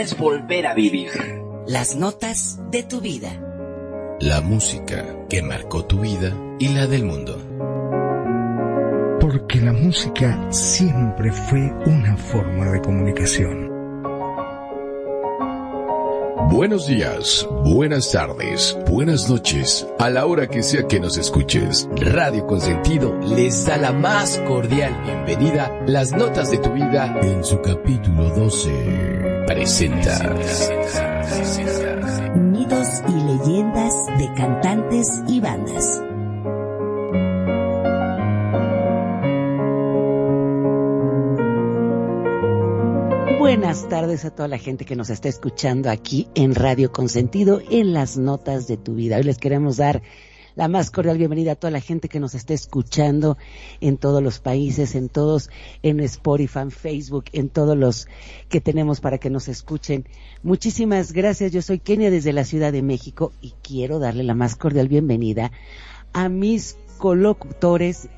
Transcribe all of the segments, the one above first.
Es volver a vivir. Las notas de tu vida. La música que marcó tu vida y la del mundo. Porque la música siempre fue una forma de comunicación. Buenos días, buenas tardes, buenas noches, a la hora que sea que nos escuches. Radio Consentido les da la más cordial bienvenida. Las notas de tu vida en su capítulo 12 presenta Mitos y leyendas de cantantes y bandas. Buenas tardes a toda la gente que nos está escuchando aquí en Radio Consentido en las notas de tu vida. Hoy les queremos dar la más cordial bienvenida a toda la gente que nos está escuchando en todos los países, en todos, en Spotify, en Facebook, en todos los que tenemos para que nos escuchen. Muchísimas gracias. Yo soy Kenia desde la Ciudad de México y quiero darle la más cordial bienvenida a mis colocutores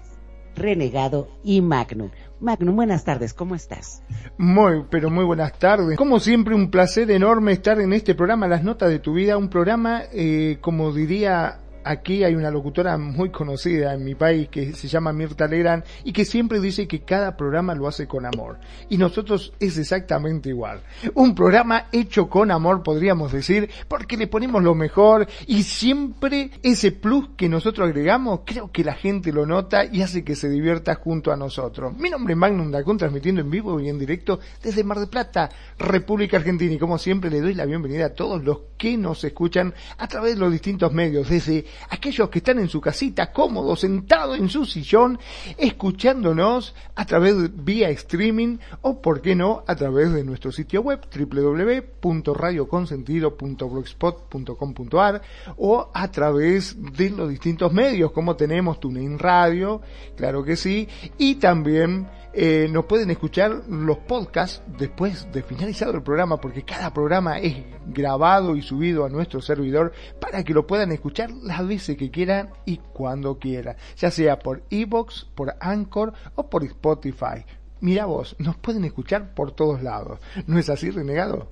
Renegado y Magnum. Magnum, buenas tardes, ¿cómo estás? Muy, pero muy buenas tardes. Como siempre, un placer enorme estar en este programa, Las Notas de tu Vida, un programa, eh, como diría aquí hay una locutora muy conocida en mi país que se llama Mirta Legrand y que siempre dice que cada programa lo hace con amor. Y nosotros es exactamente igual. Un programa hecho con amor, podríamos decir, porque le ponemos lo mejor y siempre ese plus que nosotros agregamos, creo que la gente lo nota y hace que se divierta junto a nosotros. Mi nombre es Magnum Dacun, transmitiendo en vivo y en directo desde Mar del Plata, República Argentina. Y como siempre le doy la bienvenida a todos los que nos escuchan a través de los distintos medios, desde aquellos que están en su casita, cómodos, sentados en su sillón, escuchándonos a través de vía streaming o, por qué no, a través de nuestro sitio web www.radioconsentido.blogspot.com.ar o a través de los distintos medios, como tenemos TuneIn Radio, claro que sí, y también eh, nos pueden escuchar los podcasts después de finalizado el programa, porque cada programa es grabado y subido a nuestro servidor para que lo puedan escuchar las veces que quieran y cuando quieran, ya sea por Evox, por Anchor o por Spotify. Mira vos, nos pueden escuchar por todos lados. ¿No es así, renegado?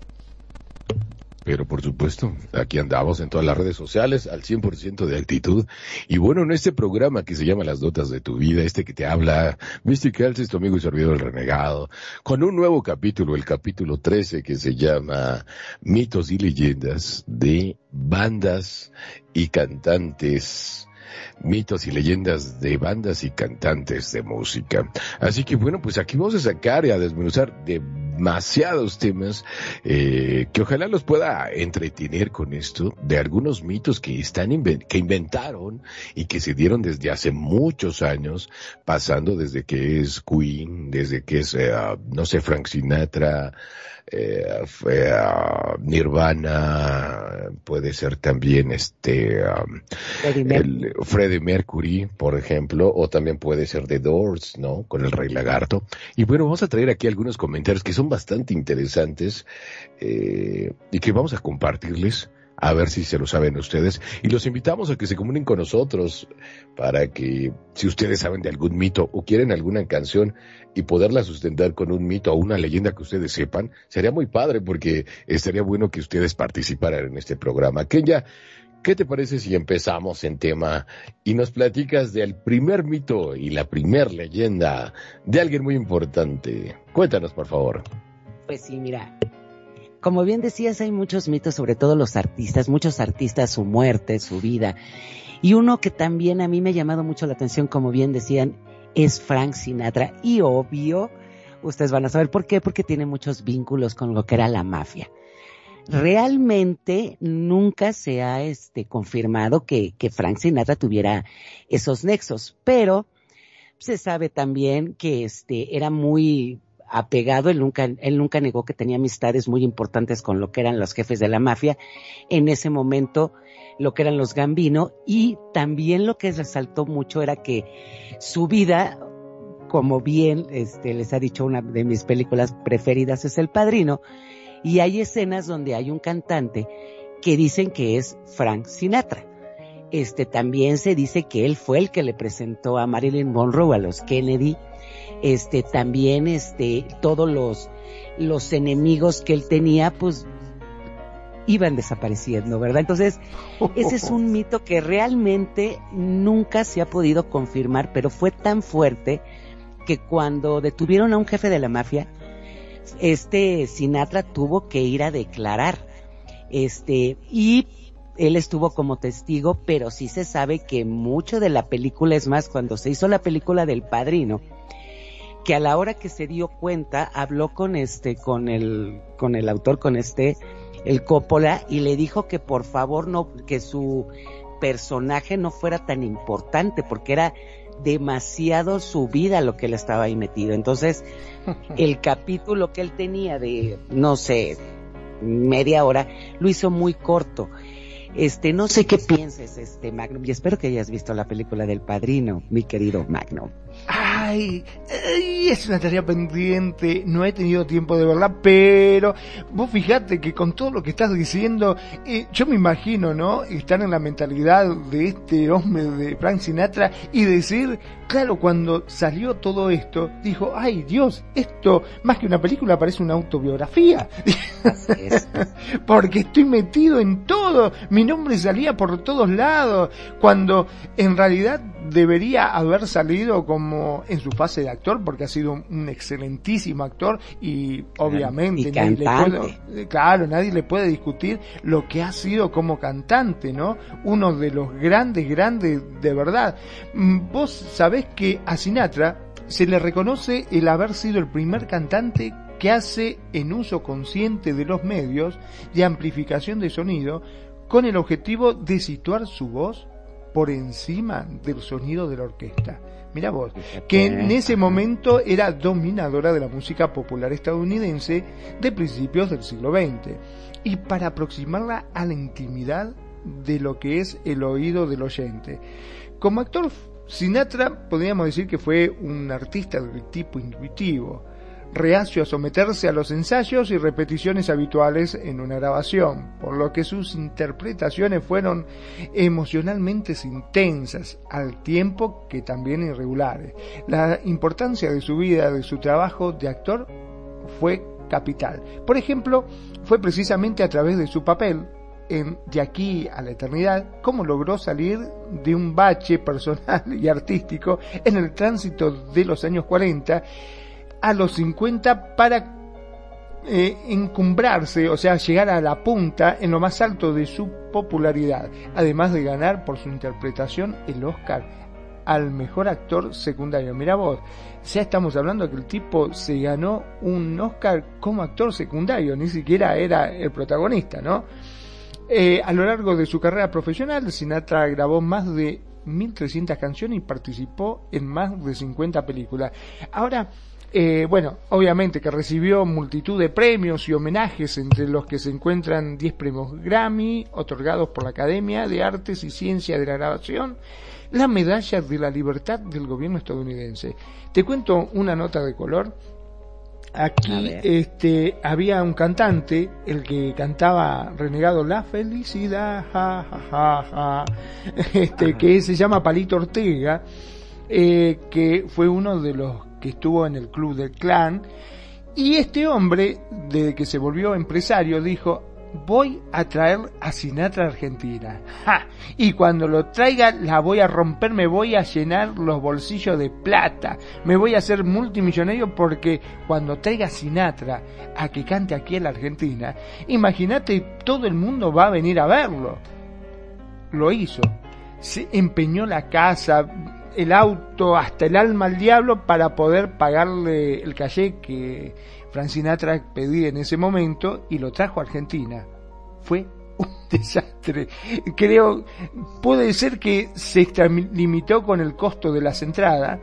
Pero por supuesto, aquí andamos en todas las redes sociales al 100% de altitud. Y bueno, en este programa que se llama Las Notas de tu Vida, este que te habla Mystic Health, tu amigo y servidor el renegado, con un nuevo capítulo, el capítulo 13 que se llama Mitos y Leyendas de Bandas y Cantantes mitos y leyendas de bandas y cantantes de música. Así que bueno, pues aquí vamos a sacar y a desmenuzar demasiados temas eh, que ojalá los pueda entretener con esto de algunos mitos que están que inventaron y que se dieron desde hace muchos años, pasando desde que es Queen, desde que es eh, no sé Frank Sinatra, eh, fue, uh, Nirvana, puede ser también este um, el Freddie Mercury, por ejemplo, o también puede ser The Doors, ¿no? Con el Rey Lagarto. Y bueno, vamos a traer aquí algunos comentarios que son bastante interesantes eh, y que vamos a compartirles a ver si se lo saben ustedes. Y los invitamos a que se comuniquen con nosotros para que si ustedes saben de algún mito o quieren alguna canción y poderla sustentar con un mito o una leyenda que ustedes sepan, sería muy padre porque estaría bueno que ustedes participaran en este programa. Kenya, ¿qué te parece si empezamos en tema y nos platicas del primer mito y la primer leyenda de alguien muy importante? Cuéntanos, por favor. Pues sí, mira, como bien decías, hay muchos mitos sobre todo los artistas, muchos artistas, su muerte, su vida. Y uno que también a mí me ha llamado mucho la atención, como bien decían, es Frank Sinatra. Y obvio, Ustedes van a saber por qué, porque tiene muchos vínculos con lo que era la mafia. Realmente nunca se ha este, confirmado que, que Frank Sinatra tuviera esos nexos, pero se sabe también que este era muy apegado, él nunca, él nunca negó que tenía amistades muy importantes con lo que eran los jefes de la mafia, en ese momento lo que eran los Gambino, y también lo que resaltó mucho era que su vida, como bien este, les ha dicho una de mis películas preferidas es El Padrino, y hay escenas donde hay un cantante que dicen que es Frank Sinatra. Este también se dice que él fue el que le presentó a Marilyn Monroe a los Kennedy este también este todos los los enemigos que él tenía pues iban desapareciendo, ¿verdad? Entonces, ese es un mito que realmente nunca se ha podido confirmar, pero fue tan fuerte que cuando detuvieron a un jefe de la mafia, este Sinatra tuvo que ir a declarar. Este, y él estuvo como testigo, pero sí se sabe que mucho de la película, es más, cuando se hizo la película del padrino, que a la hora que se dio cuenta habló con este, con el, con el autor, con este, el Coppola, y le dijo que por favor no, que su personaje no fuera tan importante, porque era demasiado su vida lo que él estaba ahí metido. Entonces, el capítulo que él tenía de, no sé, media hora, lo hizo muy corto. Este, no sé qué pienses, este, Magnum, y espero que hayas visto la película del padrino, mi querido Magnum. Ay, es una tarea pendiente, no he tenido tiempo de verla, pero vos fijate que con todo lo que estás diciendo, eh, yo me imagino, ¿no? Estar en la mentalidad de este hombre de Frank Sinatra y decir, claro, cuando salió todo esto, dijo, ay Dios, esto más que una película parece una autobiografía. Porque estoy metido en todo, mi nombre salía por todos lados, cuando en realidad debería haber salido como en su fase de actor, porque ha sido un excelentísimo actor y obviamente nadie le puede, claro, nadie le puede discutir lo que ha sido como cantante, ¿no? Uno de los grandes, grandes de verdad. Mm, vos sabés que a Sinatra se le reconoce el haber sido el primer cantante que hace en uso consciente de los medios de amplificación de sonido con el objetivo de situar su voz por encima del sonido de la orquesta. Mira vos, que en ese momento era dominadora de la música popular estadounidense de principios del siglo XX. Y para aproximarla a la intimidad de lo que es el oído del oyente. Como actor, Sinatra podríamos decir que fue un artista del tipo intuitivo reacio a someterse a los ensayos y repeticiones habituales en una grabación, por lo que sus interpretaciones fueron emocionalmente intensas, al tiempo que también irregulares. La importancia de su vida, de su trabajo de actor, fue capital. Por ejemplo, fue precisamente a través de su papel en De aquí a la eternidad, cómo logró salir de un bache personal y artístico en el tránsito de los años 40 a los 50 para eh, encumbrarse, o sea, llegar a la punta en lo más alto de su popularidad, además de ganar por su interpretación el Oscar al mejor actor secundario. Mira vos, ya estamos hablando que el tipo se ganó un Oscar como actor secundario, ni siquiera era el protagonista, ¿no? Eh, a lo largo de su carrera profesional, Sinatra grabó más de 1.300 canciones y participó en más de 50 películas. Ahora, eh, bueno, obviamente que recibió multitud de premios y homenajes, entre los que se encuentran 10 premios Grammy, otorgados por la Academia de Artes y Ciencia de la Grabación, la Medalla de la Libertad del gobierno estadounidense. Te cuento una nota de color. Aquí este, había un cantante, el que cantaba Renegado La Felicidad, ja, ja, ja, ja, este, que se llama Palito Ortega, eh, que fue uno de los que estuvo en el club del clan. Y este hombre, desde que se volvió empresario, dijo, voy a traer a Sinatra a Argentina. Y cuando lo traiga la voy a romper, me voy a llenar los bolsillos de plata, me voy a hacer multimillonario porque cuando traiga a Sinatra a que cante aquí en la Argentina, imagínate, todo el mundo va a venir a verlo. Lo hizo. Se empeñó la casa, el auto hasta el alma al diablo para poder pagarle el calle que Frank Sinatra pedía en ese momento y lo trajo a Argentina. Fue un desastre. Creo, puede ser que se limitó con el costo de las entradas.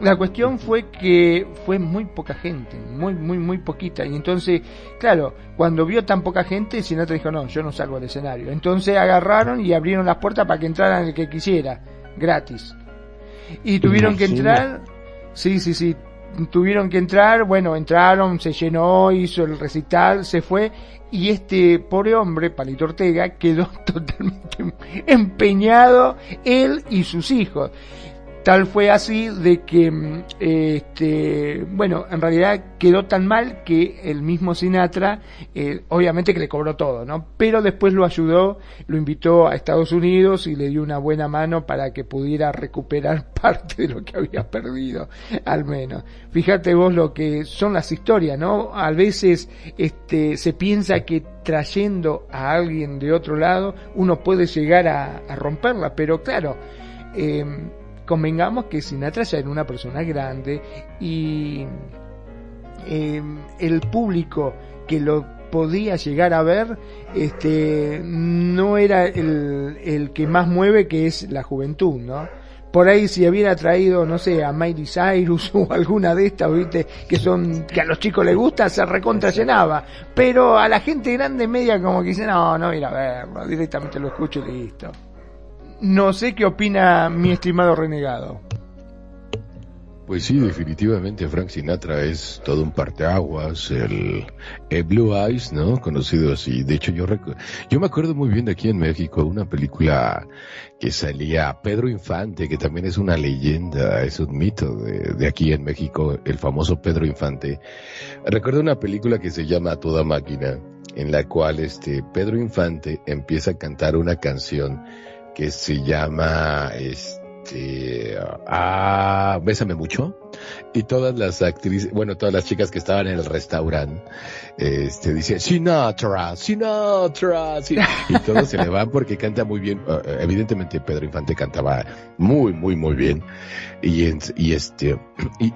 La cuestión fue que fue muy poca gente, muy, muy, muy poquita. Y entonces, claro, cuando vio tan poca gente, Sinatra dijo, no, yo no salgo al escenario. Entonces agarraron y abrieron las puertas para que entraran el que quisiera, gratis. Y tuvieron que entrar, sí, sí, sí, tuvieron que entrar, bueno, entraron, se llenó, hizo el recital, se fue y este pobre hombre, Palito Ortega, quedó totalmente empeñado, él y sus hijos. Tal fue así de que, mm, este, bueno, en realidad quedó tan mal que el mismo Sinatra, eh, obviamente que le cobró todo, ¿no? Pero después lo ayudó, lo invitó a Estados Unidos y le dio una buena mano para que pudiera recuperar parte de lo que había perdido, al menos. Fíjate vos lo que son las historias, ¿no? A veces, este, se piensa que trayendo a alguien de otro lado uno puede llegar a, a romperla, pero claro, eh, convengamos que Sinatra ya era una persona grande y em, el público que lo podía llegar a ver este no era el, el que más mueve que es la juventud no por ahí si hubiera traído, no sé, a Miley Cyrus o alguna de estas, viste, que son, que a los chicos les gusta, se recontra llenaba. Pero a la gente grande media como que dice, no, no ir a verlo, directamente lo escucho y listo. No sé qué opina mi estimado renegado. Pues sí, definitivamente Frank Sinatra es todo un parteaguas, el, Blue Eyes, ¿no? Conocido así. De hecho, yo, yo me acuerdo muy bien de aquí en México una película que salía Pedro Infante, que también es una leyenda, es un mito de, de aquí en México, el famoso Pedro Infante. Recuerdo una película que se llama Toda Máquina, en la cual este Pedro Infante empieza a cantar una canción que se llama este ah, Bésame mucho. Y todas las actrices, bueno, todas las chicas que estaban en el restaurante, este, decían, Sinatra, Sinatra, y todos se le van porque canta muy bien, ah, evidentemente Pedro Infante cantaba muy, muy, muy bien, y, este,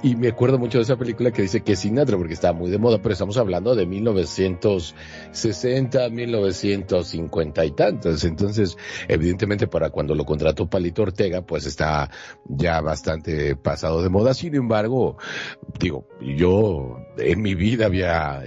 y, me acuerdo mucho de esa película que dice que Sinatra porque estaba muy de moda, pero estamos hablando de 1960, 1950 y tantos, entonces, evidentemente para cuando lo contrató Palito Ortega, pues está ya bastante pasado de moda, sin embargo, digo, yo en mi vida había,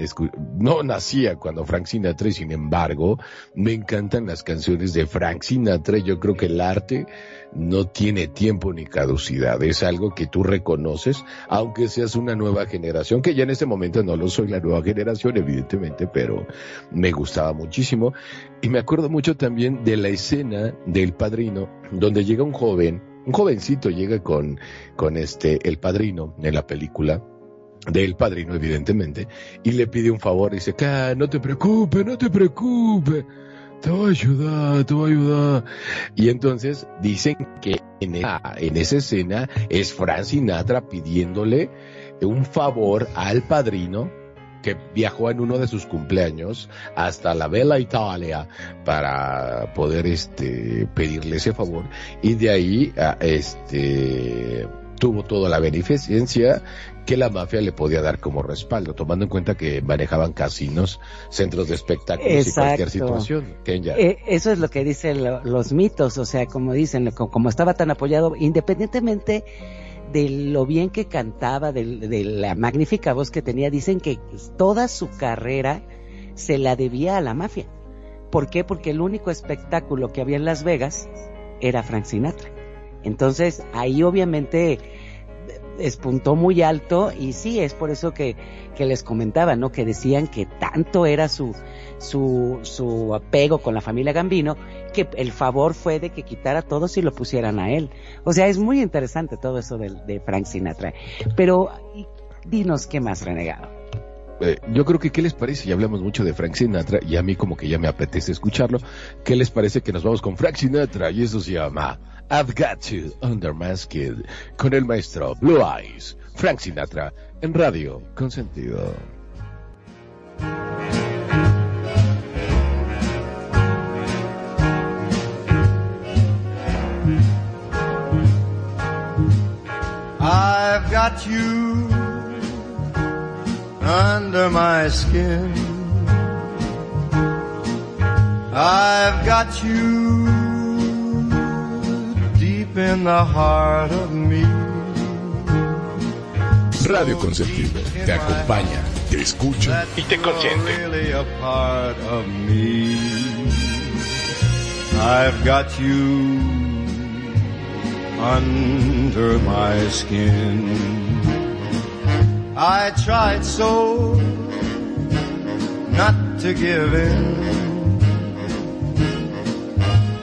no nacía cuando Frank Sinatra sin embargo, me encantan las canciones de Frank Sinatra, yo creo que el arte no tiene tiempo ni caducidad, es algo que tú reconoces, aunque seas una nueva generación, que ya en este momento no lo soy la nueva generación, evidentemente, pero me gustaba muchísimo. Y me acuerdo mucho también de la escena del padrino, donde llega un joven, un jovencito llega con, con este, el padrino en la película, del padrino, evidentemente, y le pide un favor, dice, que no te preocupes, no te preocupes, te voy a ayudar, te a ayudar. Y entonces dicen que en esa, en esa escena es Frank Sinatra pidiéndole un favor al padrino que viajó en uno de sus cumpleaños hasta la Bella Italia para poder este pedirle ese favor y de ahí este tuvo toda la beneficencia que la mafia le podía dar como respaldo, tomando en cuenta que manejaban casinos, centros de espectáculos y cualquier situación. Eh, eso es lo que dicen los mitos, o sea, como dicen, como estaba tan apoyado, independientemente de lo bien que cantaba, de, de, la magnífica voz que tenía, dicen que toda su carrera se la debía a la mafia. ¿Por qué? Porque el único espectáculo que había en Las Vegas era Frank Sinatra. Entonces, ahí obviamente espuntó muy alto y sí, es por eso que, que les comentaba, ¿no? Que decían que tanto era su, su, su apego con la familia Gambino que el favor fue de que quitara a todos y lo pusieran a él. O sea, es muy interesante todo eso de, de Frank Sinatra. Pero dinos qué más, renegado. Eh, yo creo que qué les parece, ya hablamos mucho de Frank Sinatra y a mí como que ya me apetece escucharlo, ¿qué les parece que nos vamos con Frank Sinatra y eso se llama I've Got You Under Masked con el maestro Blue Eyes, Frank Sinatra, en radio con sentido. I've got you under my skin. I've got you in the heart of me. Radio Consentido te acompaña, te escucha y te consiente. Really a part of me. I've got you under my skin. I tried so not to give in.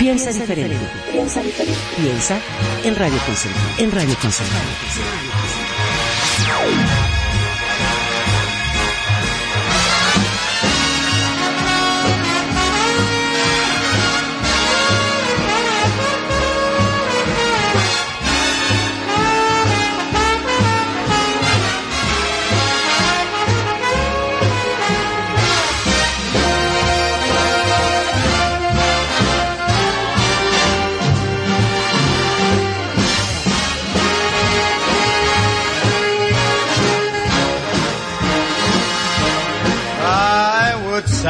Piensa diferente. Piensa diferente. Piensa en Radio Consentido. En Radio Consentido.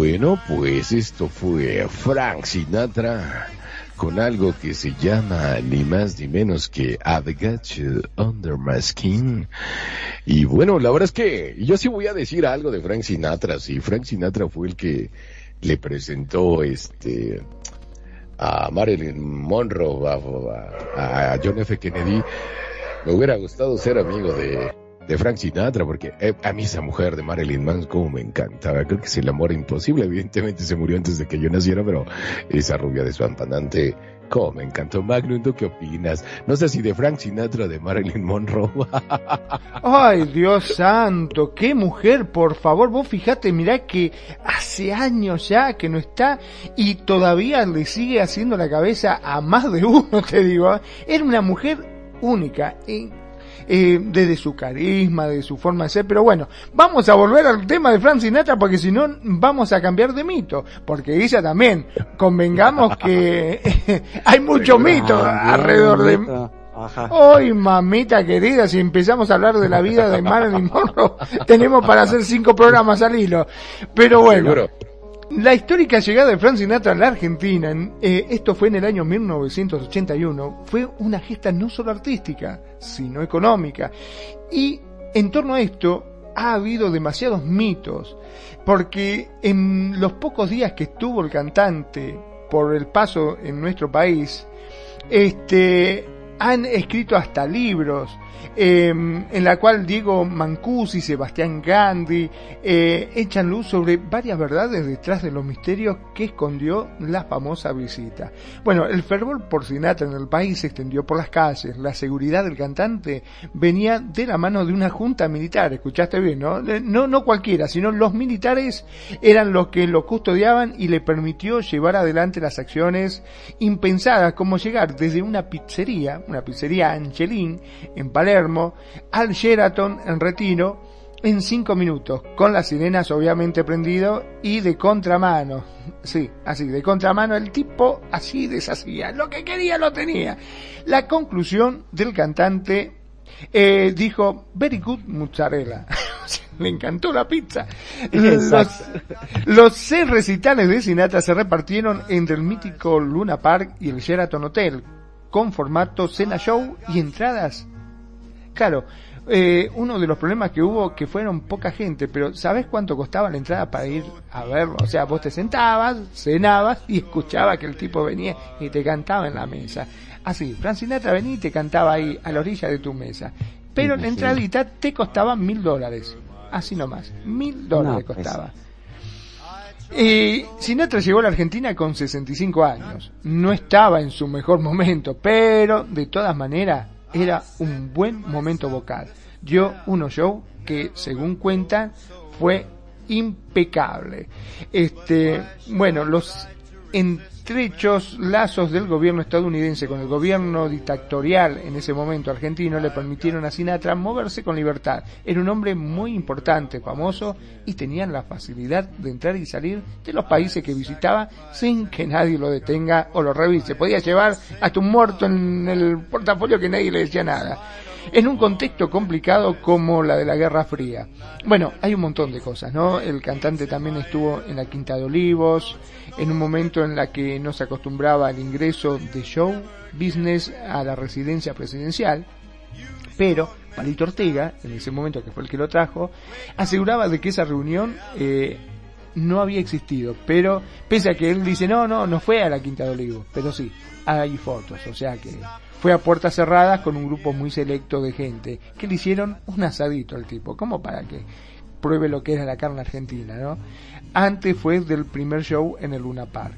Bueno, pues esto fue Frank Sinatra con algo que se llama ni más ni menos que I've Got You Under My Skin. Y bueno, la verdad es que yo sí voy a decir algo de Frank Sinatra. Si Frank Sinatra fue el que le presentó este a Marilyn Monroe, a- a John F. Kennedy, me hubiera gustado ser amigo de, de Frank Sinatra, porque eh, a mí esa mujer de Marilyn Manson como me encantaba. Creo que es el amor imposible. Evidentemente se murió antes de que yo naciera, pero esa rubia de su ampanante, como me encantó. Magnum, ¿tú qué opinas? No sé si de Frank Sinatra de Marilyn Monroe. Ay, Dios santo, qué mujer, por favor, vos fijate, mirá que hace años ya que no está y todavía le sigue haciendo la cabeza a más de uno, te digo. ¿eh? Era una mujer única, eh, desde su carisma, de su forma de ser, pero bueno, vamos a volver al tema de Frank Sinatra porque si no vamos a cambiar de mito, porque ella también, convengamos que hay mucho mito alrededor de... Hoy, mamita querida, si empezamos a hablar de la vida de Marilyn Monroe, tenemos para hacer cinco programas al hilo. Pero bueno, Seguro. La histórica llegada de Frank Sinatra a la Argentina, en- eh, esto fue en el año 1981, fue una gesta no solo artística, sino económica. Y en torno a esto ha habido demasiados mitos, porque en los pocos días que estuvo el cantante por el paso en nuestro país, este, han escrito hasta libros, eh, en la cual Diego Mancusi, Sebastián Gandhi eh, echan luz sobre varias verdades detrás de los misterios que escondió la famosa visita. Bueno, el fervor por Sinatra en el país se extendió por las calles, la seguridad del cantante venía de la mano de una junta militar, escuchaste bien, ¿no? No, no cualquiera, sino los militares eran los que lo custodiaban y le permitió llevar adelante las acciones impensadas como llegar desde una pizzería, una pizzería Angelín en Palermo, al Sheraton en Retiro en cinco minutos, con las sirenas obviamente prendido y de contramano. Sí, así, de contramano el tipo así deshacía, lo que quería lo tenía. La conclusión del cantante eh, dijo, very good mozzarella. Le encantó la pizza. Los, los, seis recitales de Sinatra se repartieron entre el mítico Luna Park y el Sheraton Hotel, con formato cena show y entradas. Claro, eh, uno de los problemas que hubo que fueron poca gente, pero ¿sabes cuánto costaba la entrada para ir a verlo? O sea, vos te sentabas, cenabas y escuchaba que el tipo venía y te cantaba en la mesa. Así, Frank Sinatra venía y te cantaba ahí a la orilla de tu mesa. Pero la entradita te costaba mil dólares. Así nomás, mil dólares pues. costaba. Y Sinatra llegó a la Argentina con 65 años. No estaba en su mejor momento, pero de todas maneras era un buen momento vocal. Dio uno show que, según cuentan, fue impecable. Este, bueno, los estrechos lazos del gobierno estadounidense con el gobierno dictatorial en ese momento argentino le permitieron a Sinatra moverse con libertad. Era un hombre muy importante, famoso y tenían la facilidad de entrar y salir de los países que visitaba sin que nadie lo detenga o lo revise. Podía llevar hasta un muerto en el portafolio que nadie le decía nada en un contexto complicado como la de la Guerra Fría. Bueno, hay un montón de cosas, ¿no? El cantante también estuvo en la Quinta de Olivos, en un momento en la que no se acostumbraba al ingreso de show business a la residencia presidencial, pero Palito Ortega, en ese momento que fue el que lo trajo, aseguraba de que esa reunión eh, no había existido, pero pese a que él dice, no, no, no fue a la Quinta de Olivos, pero sí, hay fotos, o sea que fue a puertas cerradas con un grupo muy selecto de gente, que le hicieron un asadito al tipo, como para que pruebe lo que era la carne argentina, ¿no? Antes fue del primer show en el Luna Park.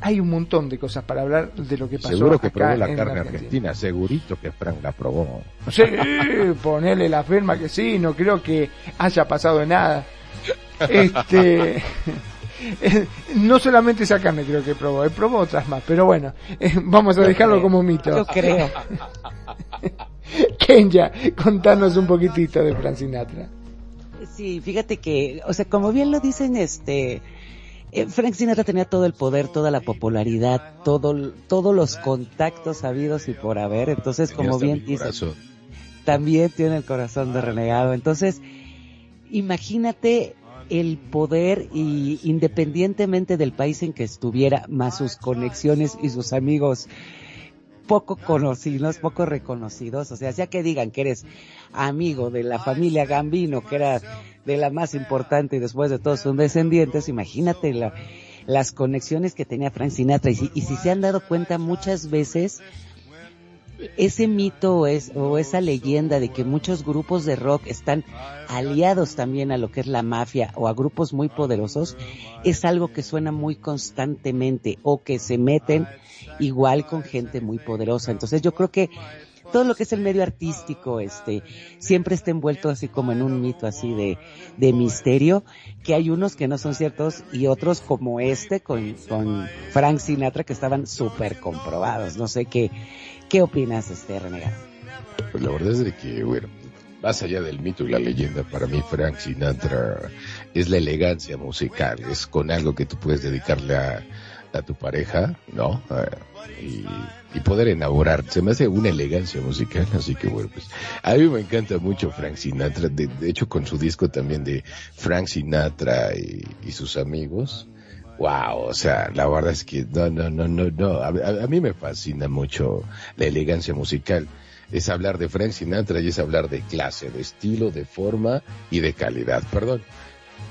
Hay un montón de cosas para hablar de lo que pasó Seguro que acá probó la en carne Argentina. argentina, segurito que Frank la probó. Sí, ponele la firma que sí, no creo que haya pasado de nada. Este, no solamente esa carne creo que probó, eh, probó otras más, pero bueno, eh, vamos a dejarlo como mito. Yo creo. Kenya, contanos un poquitito de Frank Sinatra. Sí, fíjate que, o sea, como bien lo dicen, este, eh, Frank Sinatra tenía todo el poder, toda la popularidad, todo, todos los contactos habidos y por haber. Entonces, como bien mi dice, corazón. también tiene el corazón de renegado. Entonces, imagínate el poder y independientemente del país en que estuviera, más sus conexiones y sus amigos poco conocidos, poco reconocidos, o sea, ya que digan que eres amigo de la familia Gambino, que era de la más importante y después de todos son descendientes, imagínate la- las conexiones que tenía Frank Sinatra y si, y si se han dado cuenta muchas veces ese mito o, es, o esa leyenda de que muchos grupos de rock están aliados también a lo que es la mafia o a grupos muy poderosos es algo que suena muy constantemente o que se meten igual con gente muy poderosa. Entonces yo creo que todo lo que es el medio artístico, este, siempre está envuelto así como en un mito así de, de misterio, que hay unos que no son ciertos y otros como este con, con Frank Sinatra que estaban súper comprobados. No sé qué, qué opinas, este, Renegado. Pues la verdad es de que, bueno, más allá del mito y la leyenda, para mí Frank Sinatra es la elegancia musical, es con algo que tú puedes dedicarle a, a tu pareja, ¿no? Y, poder enamorar. Se me hace una elegancia musical, así que bueno, pues a mí me encanta mucho Frank Sinatra, de, de hecho con su disco también de Frank Sinatra y sus amigos. Wow, o sea, la verdad es que no, no, no, no, no. A, a- mí me fascina mucho la elegancia musical. Es hablar de Frank Sinatra y es hablar de clase, de estilo, de forma y de calidad. Perdón,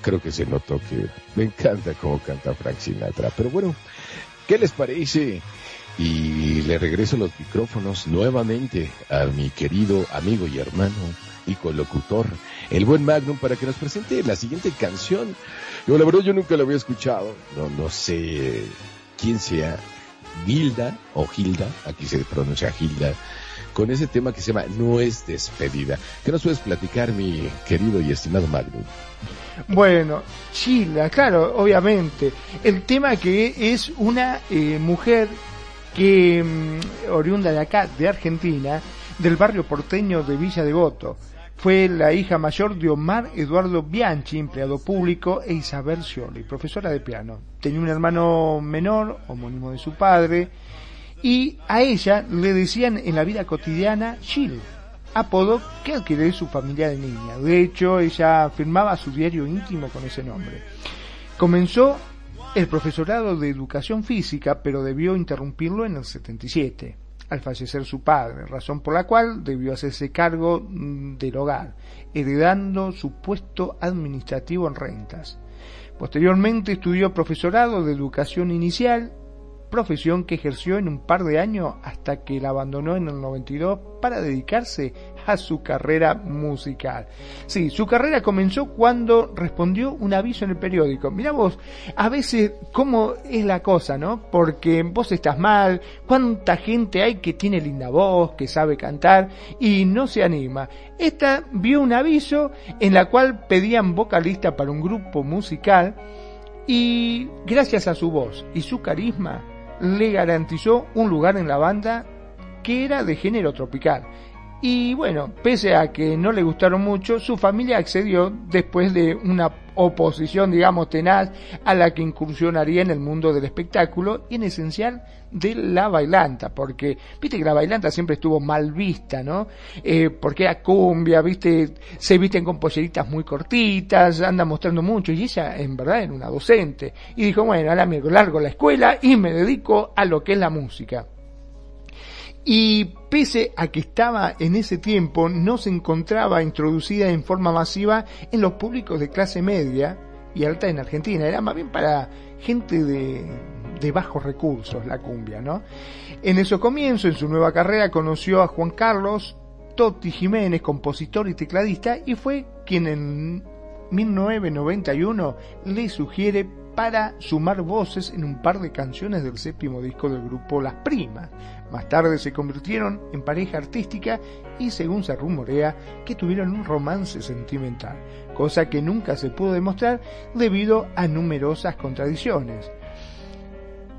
creo que se notó que me encanta cómo canta Frank Sinatra. Pero bueno, ¿qué les parece? Y le regreso los micrófonos nuevamente a mi querido amigo y hermano y colocutor, el buen Magnum, para que nos presente la siguiente canción. Yo, la verdad, yo nunca la había escuchado. No, no sé quién sea. Gilda o Gilda, aquí se pronuncia Gilda, con ese tema que se llama No es despedida. ¿Qué nos puedes platicar, mi querido y estimado Magnum? Bueno, Gilda, claro, obviamente. El tema que es una eh, mujer que, mm, oriunda de acá, de Argentina, del barrio porteño de Villa Devoto. Fue la hija mayor de Omar Eduardo Bianchi, empleado público, e Isabel Scioli, profesora de piano. Tenía un hermano menor, homónimo de su padre, y a ella le decían en la vida cotidiana Gil, apodo que adquirió su familia de niña. De hecho, ella firmaba su diario íntimo con ese nombre. Comenzó el profesorado de educación física, pero debió interrumpirlo en el 77 al fallecer su padre, razón por la cual debió hacerse cargo mm, del hogar, heredando su puesto administrativo en rentas. Posteriormente estudió profesorado de educación inicial profesión que ejerció en un par de años hasta que la abandonó en el 92 para dedicarse a su carrera musical. Sí, su carrera comenzó cuando respondió un aviso en el periódico. Mira vos, a veces cómo es la cosa, ¿no? Porque vos estás mal, cuánta gente hay que tiene linda voz, que sabe cantar y no se anima. Esta vio un aviso en la cual pedían vocalista para un grupo musical y gracias a su voz y su carisma le garantizó un lugar en la banda que era de género tropical. Y bueno, pese a que no le gustaron mucho, su familia accedió después de una oposición, digamos, tenaz a la que incursionaría en el mundo del espectáculo y en esencial de la bailanta, porque viste que la bailanta siempre estuvo mal vista, ¿no? Eh, porque era cumbia, viste, se visten con polleritas muy cortitas, anda mostrando mucho, y ella en verdad era una docente, y dijo, bueno, ahora me largo la escuela y me dedico a lo que es la música. Y pese a que estaba en ese tiempo, no se encontraba introducida en forma masiva en los públicos de clase media y alta en Argentina. Era más bien para gente de, de bajos recursos la cumbia, ¿no? En eso comienzo, en su nueva carrera, conoció a Juan Carlos Totti Jiménez, compositor y tecladista, y fue quien en 1991 le sugiere para sumar voces en un par de canciones del séptimo disco del grupo Las Primas. Más tarde se convirtieron en pareja artística y según se rumorea que tuvieron un romance sentimental, cosa que nunca se pudo demostrar debido a numerosas contradicciones.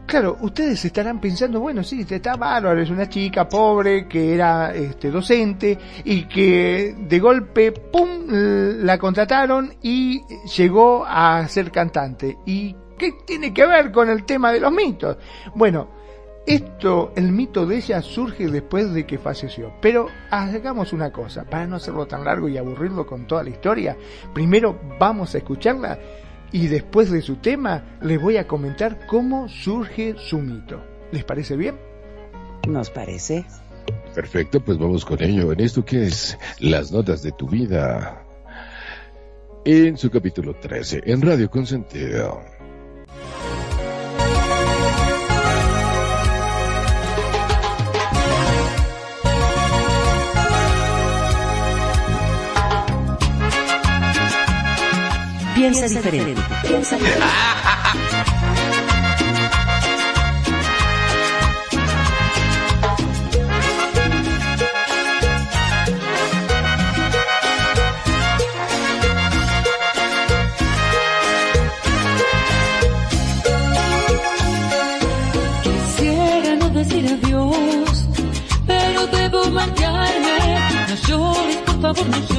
Claro, ustedes estarán pensando, bueno, sí, está bárbaro, es una chica pobre que era este, docente y que de golpe, ¡pum!, la contrataron y llegó a ser cantante. ¿Y qué tiene que ver con el tema de los mitos? Bueno, esto, el mito de ella surge después de que falleció. Pero hagamos una cosa, para no hacerlo tan largo y aburrirlo con toda la historia, primero vamos a escucharla y después de su tema les voy a comentar cómo surge su mito. ¿Les parece bien? Nos parece. Perfecto, pues vamos con ello. En esto que es las notas de tu vida. En su capítulo 13, en Radio Consentido. Piensa diferente. Piensa diferente. Quisiera no decir adiós, pero debo marcharme. No llores, por favor, no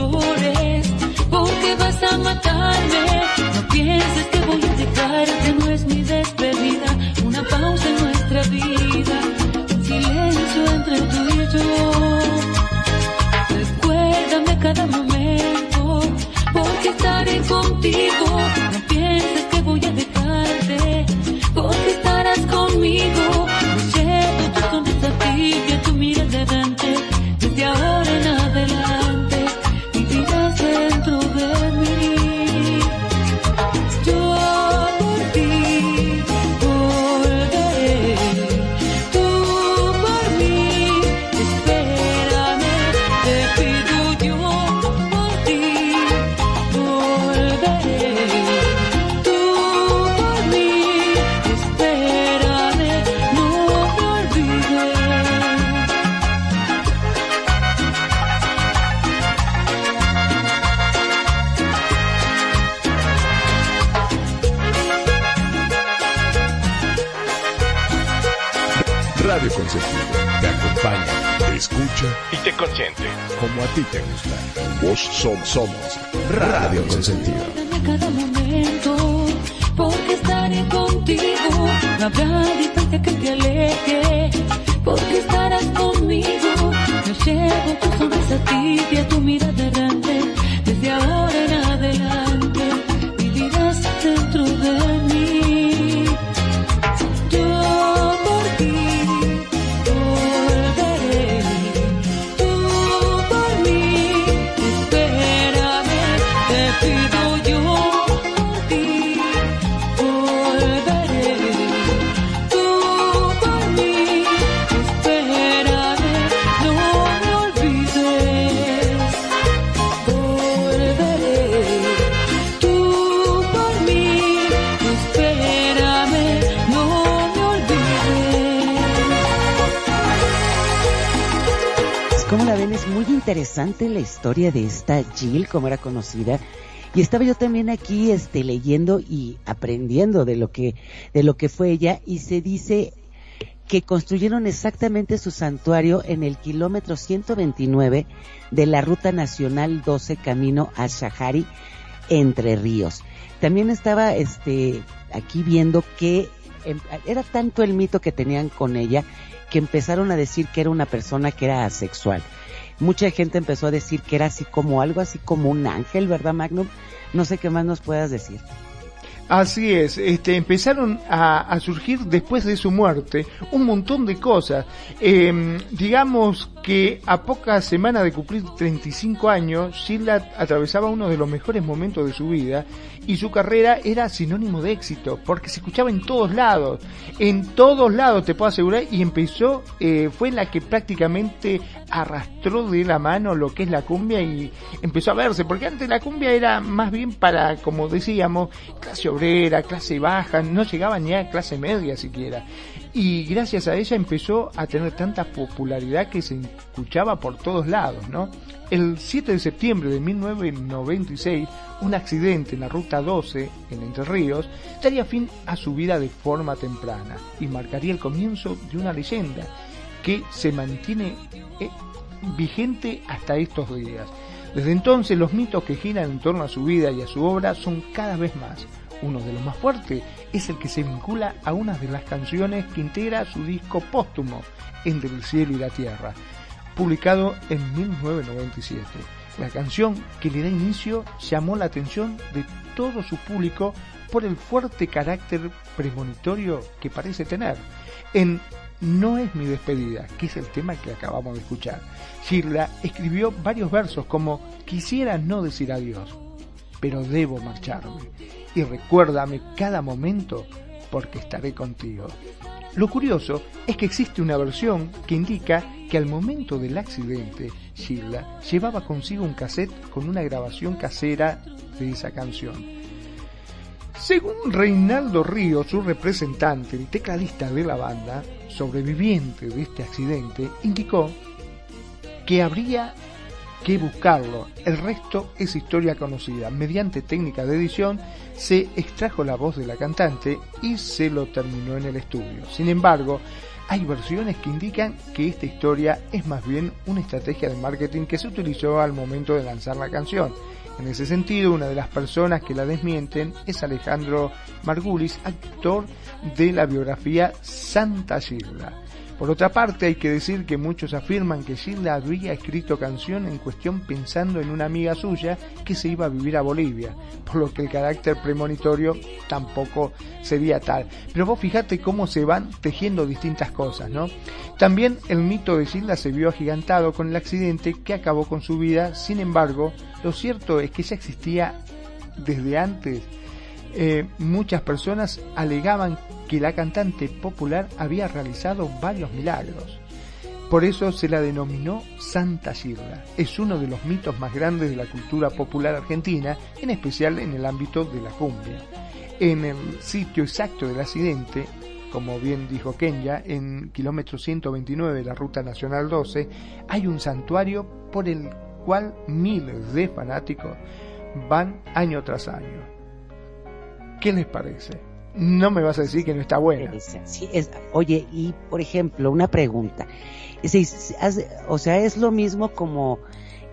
no pienses que voy a dejarte, no es mi despedida, una pausa en nuestra vida, un silencio entre tú y yo. Recuérdame cada momento, porque estaré contigo. Escucha y te consiente como a ti te gusta. Vos somos, somos Radio Consentido. cada momento, porque estaré contigo. No habrá distancia que te aleje, porque estarás conmigo. Yo llevo tu sonrisa tibia, tu mirada interesante la historia de esta Jill, como era conocida. Y estaba yo también aquí este leyendo y aprendiendo de lo que de lo que fue ella y se dice que construyeron exactamente su santuario en el kilómetro 129 de la ruta nacional 12 camino a Shahari entre ríos. También estaba este aquí viendo que em, era tanto el mito que tenían con ella que empezaron a decir que era una persona que era asexual. Mucha gente empezó a decir que era así como algo así como un ángel, ¿verdad, Magnum? No sé qué más nos puedas decir. Así es, este, empezaron a, surgir después de su muerte un montón de cosas. Eh, digamos que a pocas semanas de cumplir 35 años, Sheila atravesaba uno de los mejores momentos de su vida y su carrera era sinónimo de éxito, porque se escuchaba en todos lados, en todos lados te puedo asegurar, y empezó, eh, fue la que prácticamente arrastró de la mano lo que es la cumbia y empezó a verse, porque antes la cumbia era más bien para, como decíamos, clase obrera, clase baja, no llegaba ni a clase media siquiera. Y gracias a ella empezó a tener tanta popularidad que se escuchaba por todos lados, ¿no? El 7 de septiembre de 1996, un accidente en la ruta 12 en Entre Ríos daría fin a su vida de forma temprana y marcaría el comienzo de una leyenda que se mantiene eh, vigente hasta estos días. Desde entonces los mitos que giran en torno a su vida y a su obra son cada vez más. Uno de los más fuertes es el que se vincula a una de las canciones que integra su disco póstumo, Entre el cielo y la tierra, publicado en 1997. La canción que le da inicio llamó la atención de todo su público por el fuerte carácter premonitorio que parece tener. En No es mi despedida, que es el tema que acabamos de escuchar, Shirla escribió varios versos como Quisiera no decir adiós, pero debo marcharme, y recuérdame cada momento porque estaré contigo. Lo curioso es que existe una versión que indica que al momento del accidente, Sheila llevaba consigo un cassette con una grabación casera de esa canción. Según Reinaldo Río, su representante, el tecladista de la banda, sobreviviente de este accidente, indicó que habría que buscarlo. El resto es historia conocida. Mediante técnica de edición se extrajo la voz de la cantante y se lo terminó en el estudio. Sin embargo, hay versiones que indican que esta historia es más bien una estrategia de marketing que se utilizó al momento de lanzar la canción. En ese sentido, una de las personas que la desmienten es Alejandro Margulis, actor de la biografía Santa Gilda. Por otra parte, hay que decir que muchos afirman que Gilda habría escrito canción en cuestión pensando en una amiga suya que se iba a vivir a Bolivia, por lo que el carácter premonitorio tampoco sería tal. Pero vos fijate cómo se van tejiendo distintas cosas, ¿no? También el mito de Gilda se vio agigantado con el accidente que acabó con su vida, sin embargo, lo cierto es que ya existía desde antes eh, muchas personas alegaban que la cantante popular había realizado varios milagros. Por eso se la denominó Santa Gilda. Es uno de los mitos más grandes de la cultura popular argentina, en especial en el ámbito de la cumbia. En el sitio exacto del accidente, como bien dijo Kenya, en kilómetro 129 de la Ruta Nacional 12, hay un santuario por el cual miles de fanáticos van año tras año. ¿Qué les parece? no me vas a decir que no está buena. Es, oye, y por ejemplo, una pregunta. o sea, es lo mismo como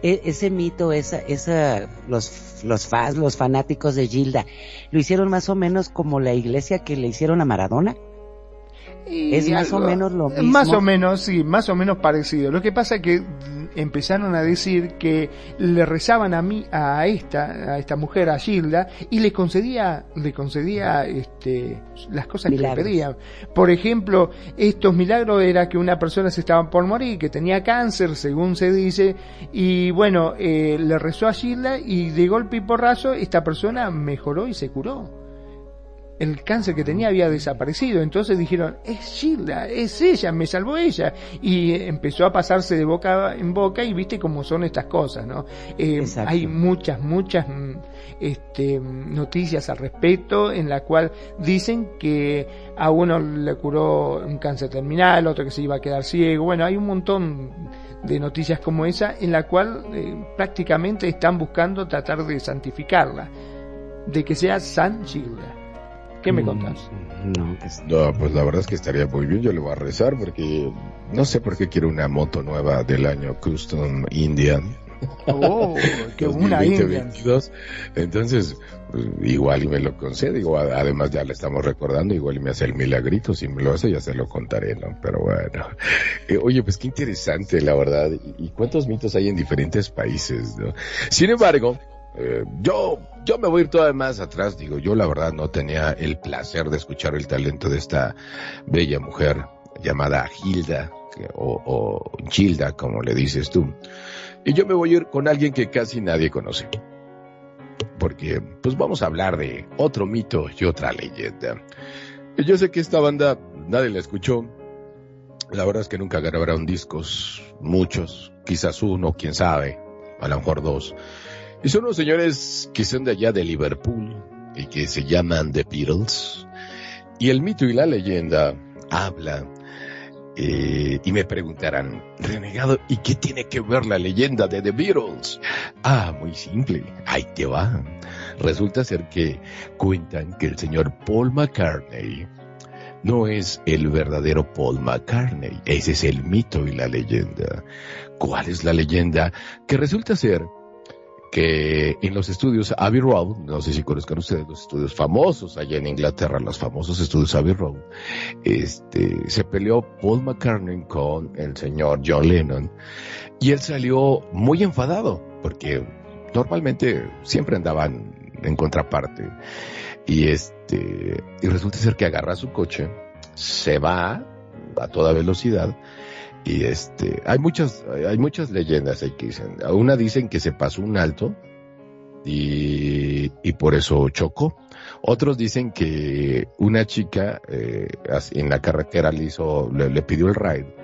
e, ese mito, esa, esa, los, los fans, los fanáticos de Gilda, lo hicieron más o menos como la iglesia que le hicieron a Maradona es más o menos lo mismo. Más o menos, sí, más o menos parecido. Lo que pasa es que empezaron a decir que le rezaban a mí, a esta, a esta mujer, a Gilda, y le concedía, le concedía este, las cosas que le pedían. Por ejemplo, estos milagros era que una persona se estaba por morir, que tenía cáncer, según se dice, y bueno, eh, le rezó a Gilda y de golpe y porrazo esta persona mejoró y se curó el cáncer que tenía había desaparecido. Entonces dijeron, es Gilda, es ella, me salvó ella. Y empezó a pasarse de boca en boca y viste cómo son estas cosas, ¿no? Eh, hay muchas, muchas mm, este, noticias al respecto en la cual dicen que a uno le curó un cáncer terminal, otro que se iba a quedar ciego. Bueno, hay un montón de noticias como esa en la cual eh, prácticamente están buscando tratar de santificarla, de que sea San Gilda. ¿Qué me mm, contás? No, pues la verdad es que estaría muy bien. Yo le voy a rezar porque no sé por qué quiero una moto nueva del año Custom Indian. Oh, qué una Indian. Entonces, pues, igual y me lo concede. Igual, además ya le estamos recordando, igual y me hace el milagrito. Si me lo hace, ya se lo contaré, ¿no? Pero bueno. Eh, oye, pues qué interesante, la verdad. ¿Y, cuántos mitos hay en diferentes países, ¿no? Sin embargo, eh, yo, yo me voy a ir todavía más atrás, digo, yo la verdad no tenía el placer de escuchar el talento de esta bella mujer llamada Gilda, o, o Gilda, como le dices tú. Y yo me voy a ir con alguien que casi nadie conoce. Porque, pues vamos a hablar de otro mito y otra leyenda. yo sé que esta banda nadie la escuchó. La verdad es que nunca grabaron discos, muchos, quizás uno, quién sabe, a lo mejor dos. Y son unos señores que son de allá de Liverpool y que se llaman The Beatles. Y el mito y la leyenda habla eh, y me preguntarán, renegado, ¿y qué tiene que ver la leyenda de The Beatles? Ah, muy simple, ahí te va. Resulta ser que cuentan que el señor Paul McCartney no es el verdadero Paul McCartney, ese es el mito y la leyenda. ¿Cuál es la leyenda? Que resulta ser que en los estudios Abbey Road, no sé si conozcan ustedes los estudios famosos allá en Inglaterra, los famosos estudios Abbey Road, este, se peleó Paul McCartney con el señor John Lennon y él salió muy enfadado porque normalmente siempre andaban en contraparte y este, y resulta ser que agarra su coche, se va a toda velocidad y este, hay muchas, hay muchas leyendas ahí que dicen. Una dicen que se pasó un alto y, y por eso chocó. Otros dicen que una chica eh, en la carretera le hizo, le, pidió el ride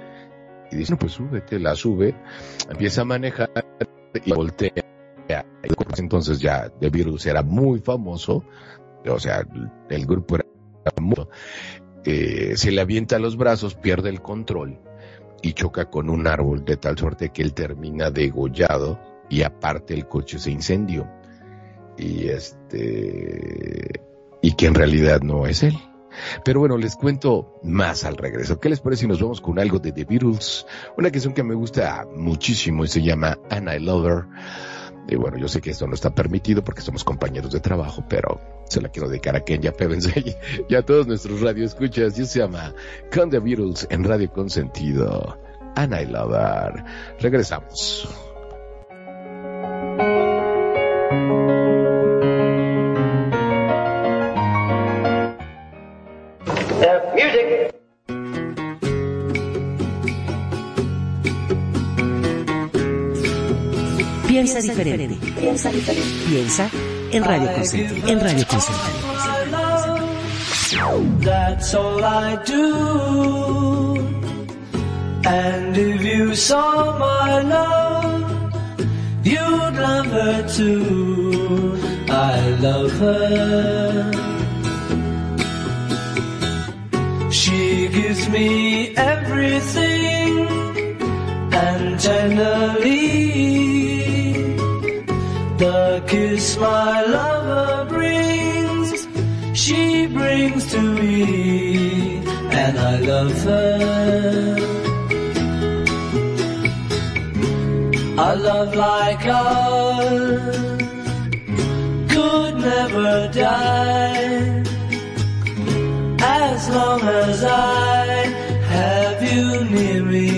y dice, no, pues súbete, la sube, empieza a manejar y voltea. Entonces ya The Virus era muy famoso, o sea, el grupo era muy, eh, se le avienta los brazos, pierde el control y choca con un árbol de tal suerte que él termina degollado y aparte el coche se incendió. Y este, y que en realidad no es él. Pero bueno, les cuento más al regreso. ¿Qué les parece si nos vamos con algo de The Beatles? Una canción que me gusta muchísimo y se llama And I Love Her. Y bueno, yo sé que esto no está permitido porque somos compañeros de trabajo, pero se la quiero dedicar a Kenya Pevensey y a todos nuestros radioescuchas. Y se llama Con the Beatles en Radio Consentido. Ana y Laudar. Regresamos. Piensa diferente. Piensa en Radio Consentido. En Radio Consentido. That's all I do. And if you saw my love, you'd love her too. I love her. She gives me everything and tenderly the kiss my lover brings, she brings to me, and I love her. A love like ours could never die as long as I have you near me.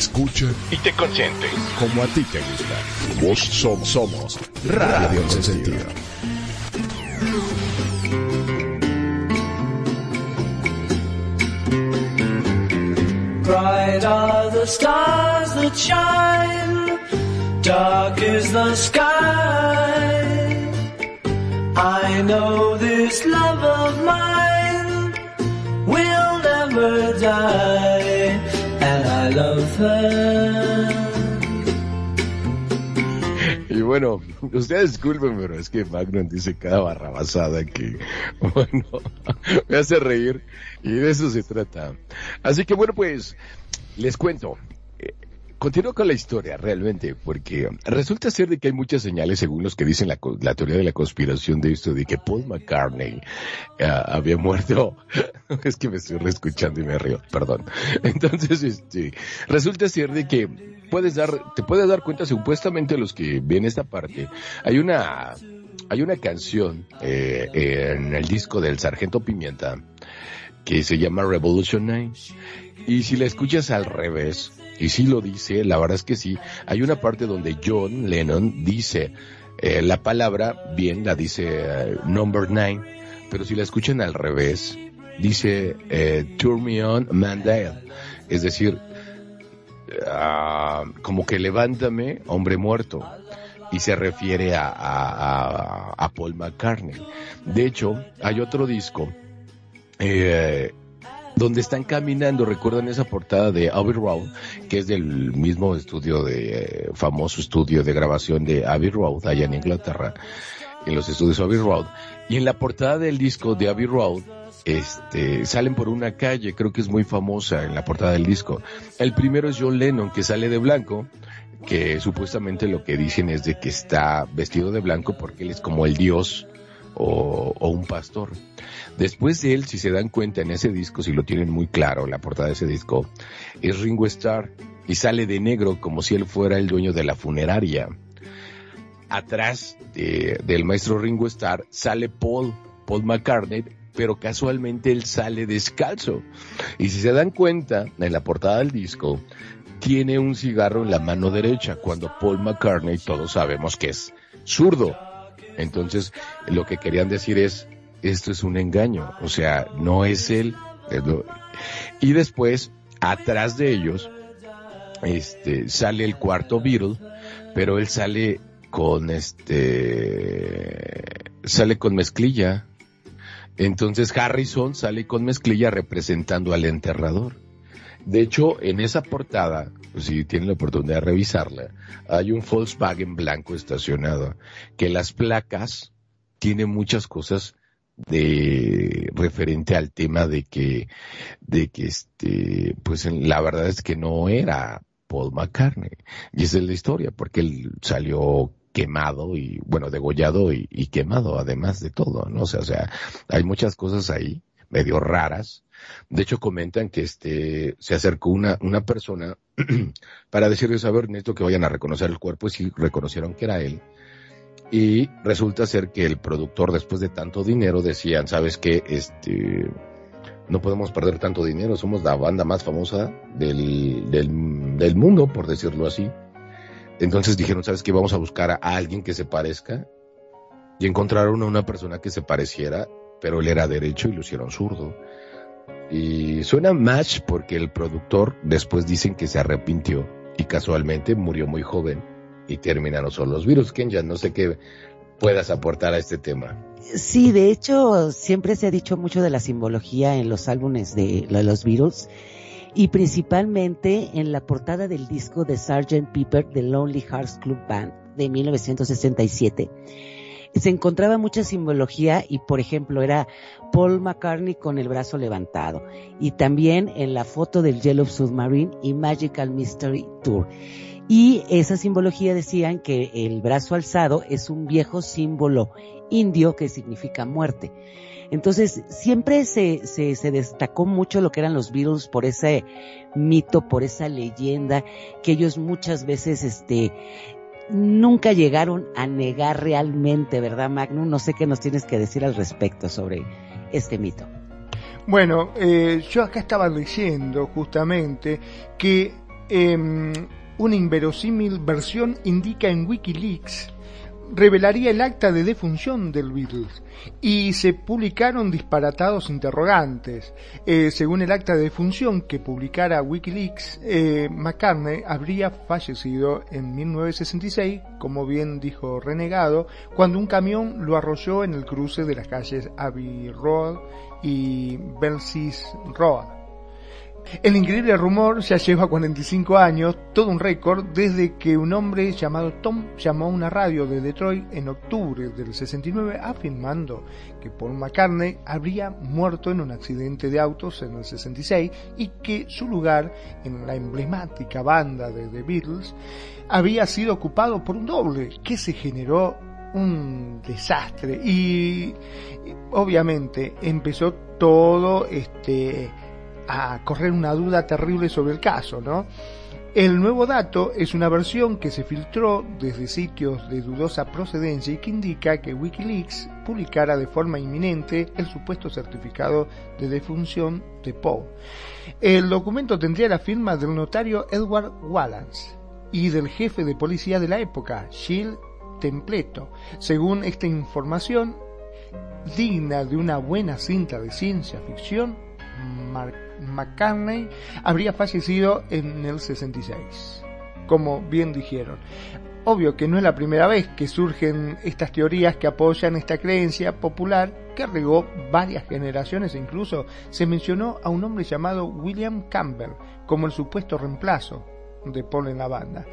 te escucha y te consiente como a ti te gusta. Vos somos, somos Radio Consentido. Bright are the stars that shine, dark is the sky. I know this love of mine will never die, and I Y bueno, ustedes disculpen, pero es que Magnum dice cada barrabasada que, bueno, me hace reír y de eso se trata. Así que bueno, pues, les cuento. Eh, Continúo con la historia realmente, porque resulta ser de que hay muchas señales según los que dicen la, la teoría de la conspiración de esto, de que Paul McCartney ah, había muerto. es que me estoy reescuchando y me río, perdón. Entonces, este, resulta ser de que puedes dar, te puedes dar cuenta supuestamente los que ven esta parte. Hay una, hay una canción eh, en el disco del Sargento Pimienta que se llama Revolution 9 y si la escuchas al revés, y sí lo dice, la verdad es que sí, hay una parte donde John Lennon dice eh, la palabra, bien, la dice eh, number 9, pero si la escuchan al revés, dice eh, Turn Me On Mandale, es decir, ah, como que levántame, hombre muerto. Y se refiere a, a, a- a Paul McCartney. De hecho, hay otro disco eh, donde están caminando, recuerdan esa portada de Abbey Road, que es del mismo estudio de, eh, famoso estudio de grabación de Abbey Road, allá en Inglaterra, en los estudios Abbey Road, y en la portada del disco de Abbey Road, este, salen por una calle, creo que es muy famosa en la portada del disco. El primero es John Lennon, que sale de blanco, que supuestamente lo que dicen es de que está vestido de blanco porque él es como el dios o, o un pastor. Después de él, si se dan cuenta en ese disco, si lo tienen muy claro, la portada de ese disco, es Ringo Starr y sale de negro como si él fuera el dueño de la funeraria. Atrás de- del maestro Ringo Starr sale Paul, Paul McCartney, pero casualmente él sale descalzo. Y si se dan cuenta, en la portada del disco, tiene un cigarro en la mano derecha, cuando Paul McCartney todos sabemos que es zurdo. Entonces, lo que querían decir es, esto es un engaño, o sea, no es él. Y después, atrás de ellos, este, sale el cuarto Beatle, pero él sale con este, sale con mezclilla. Entonces Harrison sale con mezclilla representando al enterrador. De hecho, en esa portada, si tienen la oportunidad de revisarla, hay un Volkswagen blanco estacionado, que las placas tienen muchas cosas de referente al tema de que, de que este, pues la verdad es que no era Paul McCartney. Y esa es la historia, porque él salió quemado y, bueno, degollado y, y quemado, además de todo, ¿no? O sea, o sea, hay muchas cosas ahí, medio raras. De hecho, comentan que este, se acercó una, una persona para decirles, a ver, necesito que vayan a reconocer el cuerpo, y sí reconocieron que era él. Y resulta ser que el productor, después de tanto dinero, decían, ¿sabes qué? Este, no podemos perder tanto dinero, somos la banda más famosa del, del, del mundo, por decirlo así. Entonces dijeron, ¿sabes qué? Vamos a buscar a alguien que se parezca. Y encontraron a una persona que se pareciera, pero él era derecho y lo hicieron zurdo. Y suena match porque el productor después dicen que se arrepintió y casualmente murió muy joven y terminaron solo los virus. Ken ya no sé qué puedas aportar a este tema. Sí, de hecho, siempre se ha dicho mucho de la simbología en los álbumes de, los Beatles y principalmente en la portada del disco de Sgt. Pepper The Lonely Hearts Club Band de 1967 se encontraba mucha simbología y por ejemplo era Paul McCartney con el brazo levantado y también en la foto del Yellow Submarine y Magical Mystery Tour. Y esa simbología decían que el brazo alzado es un viejo símbolo indio que significa muerte. Entonces, siempre se, se, se, destacó mucho lo que eran los Beatles por ese mito, por esa leyenda, que ellos muchas veces, este, nunca llegaron a negar realmente, ¿verdad, Magnum? No sé qué nos tienes que decir al respecto sobre este mito. Bueno, eh, yo acá estaba leyendo justamente que eh, una inverosímil versión indica en Wikileaks revelaría el acta de defunción del Beatles y se publicaron disparatados interrogantes. Eh, según el acta de defunción que publicara Wikileaks, eh, McCartney habría fallecido en 1966, como bien dijo Renegado, cuando un camión lo arrolló en el cruce de las calles Abbey Road y Belsies Road. El increíble rumor ya lleva 45 años, todo un récord, desde que un hombre llamado Tom llamó a una radio de Detroit en octubre del 69 afirmando que Paul McCartney habría muerto en un accidente de autos en el 66 y que su lugar en la emblemática banda de The Beatles había sido ocupado por un doble, que se generó un desastre. Y obviamente empezó todo este a correr una duda terrible sobre el caso, ¿no? El nuevo dato es una versión que se filtró desde sitios de dudosa procedencia y que indica que Wikileaks publicara de forma inminente el supuesto certificado de defunción de Poe. El documento tendría la firma del notario Edward Wallace y del jefe de policía de la época, Gilles Templeto. Según esta información, digna de una buena cinta de ciencia ficción, McCartney habría fallecido en el 66, como bien dijeron. Obvio que no es la primera vez que surgen estas teorías que apoyan esta creencia popular que regó varias generaciones e incluso se mencionó a un hombre llamado William Campbell como el supuesto reemplazo de Paul en la banda.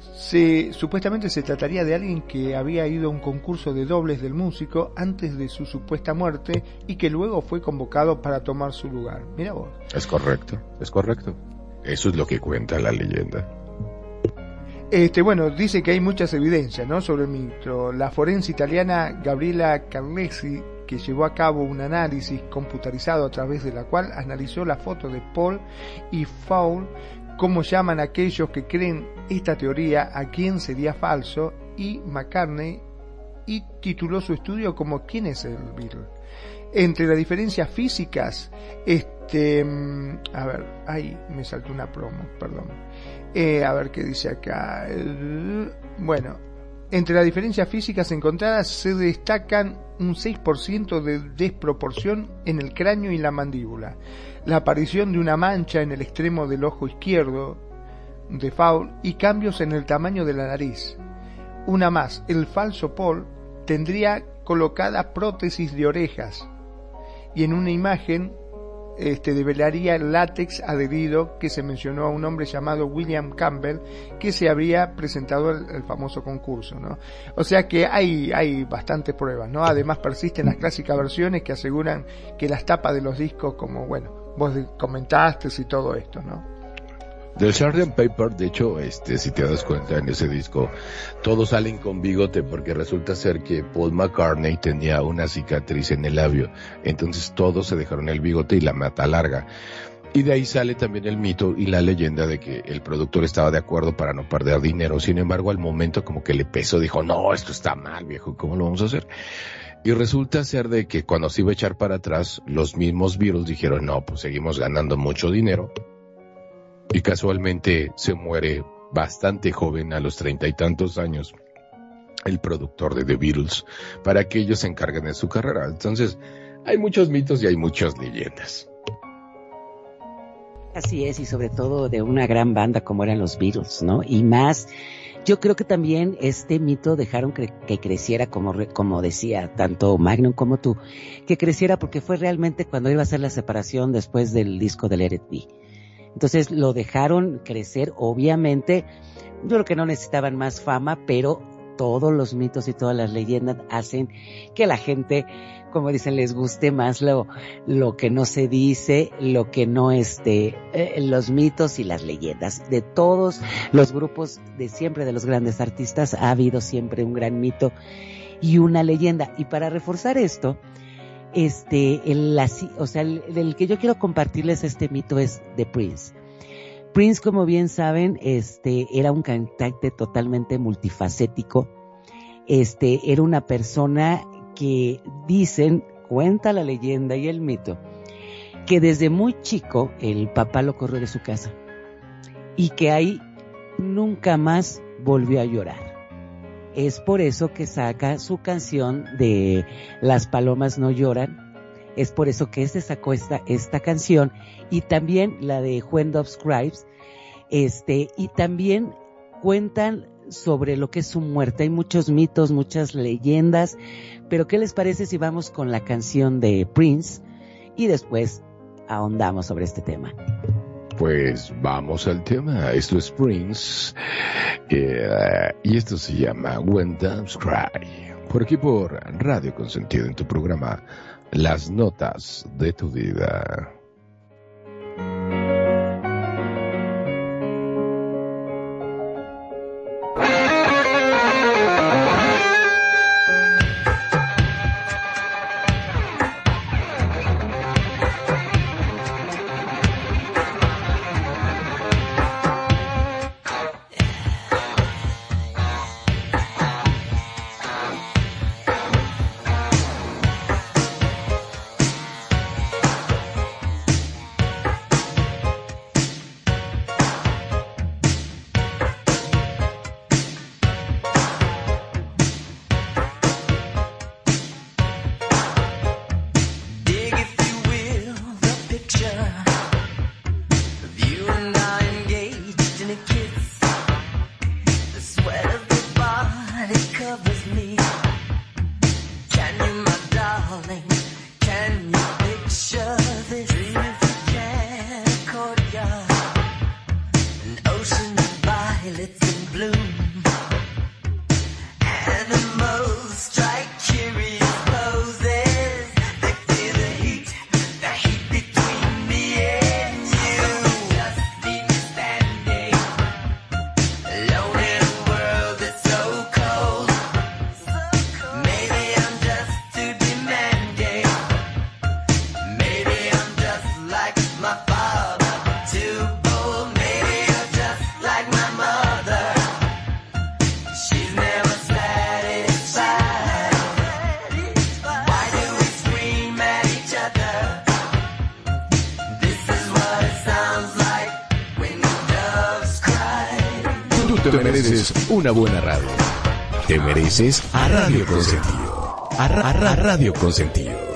Se, supuestamente se trataría de alguien que había ido a un concurso de dobles del músico antes de su supuesta muerte y que luego fue convocado para tomar su lugar. Mira vos. Es correcto, es correcto. Eso es lo que cuenta la leyenda. Este, bueno, dice que hay muchas evidencias ¿no? sobre el mito. La forense italiana Gabriela Carlesi, que llevó a cabo un análisis computarizado a través de la cual analizó la foto de Paul y Foul cómo llaman aquellos que creen esta teoría a quién sería falso y McCartney y tituló su estudio como ¿Quién es el Beatle? Entre las diferencias físicas, este, mm, a ver, ahí me saltó una promo, perdón. Eh, a ver qué dice acá. bueno, entre las diferencias físicas encontradas se destacan un 6% de desproporción en el cráneo y la mandíbula la aparición de una mancha en el extremo del ojo izquierdo de Foul y cambios en el tamaño de la nariz. Una más, el falso Paul tendría colocada prótesis de orejas y en una imagen este, develaría el látex adherido que se mencionó a un hombre llamado William Campbell que se habría presentado el, famoso concurso, ¿no? O sea que hay, hay bastantes pruebas, ¿no? Además persisten las clásicas versiones que aseguran que las tapas de los discos como, bueno, vos comentaste y todo esto, ¿no? Del Sgt. Paper, de hecho, este, si te das cuenta en ese disco, todos salen con bigote porque resulta ser que Paul McCartney tenía una cicatriz en el labio. Entonces todos se dejaron el bigote y la mata larga. Y de ahí sale también el mito y la leyenda de que el productor estaba de acuerdo para no perder dinero. Sin embargo, al momento como que le pesó, dijo, no, esto está mal, viejo, ¿cómo lo vamos a hacer? Y resulta ser de que cuando se iba a echar para atrás, los mismos Beatles dijeron, no, pues seguimos ganando mucho dinero. Y casualmente se muere bastante joven, a los treinta y tantos años, el productor de The Beatles, para que ellos se encarguen de su carrera. Entonces, hay muchos mitos y hay muchas leyendas. Así es, y sobre todo de una gran banda como eran los Beatles, ¿no? Y más Yo creo que también este mito dejaron que, creciera, como, re- como decía tanto Magnum como tú, que creciera porque fue realmente cuando iba a ser la separación después del disco del Let It Be. Entonces lo dejaron crecer, obviamente, yo creo que no necesitaban más fama, pero todos los mitos y todas las leyendas hacen que la gente, como dicen, les guste más lo, lo que no se dice, lo que no este, eh, los mitos y las leyendas. De todos los grupos de siempre, de los grandes artistas, ha habido siempre un gran mito y una leyenda. Y para reforzar esto, este, el, la- o sea, el, que yo quiero compartirles este mito es de Prince. Prince, como bien saben, este, era un cantante totalmente multifacético. Este, era una persona que dicen, cuenta la leyenda y el mito, que desde muy chico el papá lo corrió de su casa y que ahí nunca más volvió a llorar. Es por eso que saca su canción de Las palomas no lloran. Es por eso que este sacó esta, esta canción y también la de When Dove. Este, y también cuentan sobre lo que es su muerte. Hay muchos mitos, muchas leyendas. Pero ¿qué les parece si vamos con la canción de Prince y después ahondamos sobre este tema? Pues vamos al tema. Esto es Prince. eh, y esto se llama When Doves Cry. Por aquí por Radio Consentido en tu programa Las Notas de tu Vida. Una buena radio. Te mereces a Radio Consentido. A, Ra- a Ra- Radio Consentido.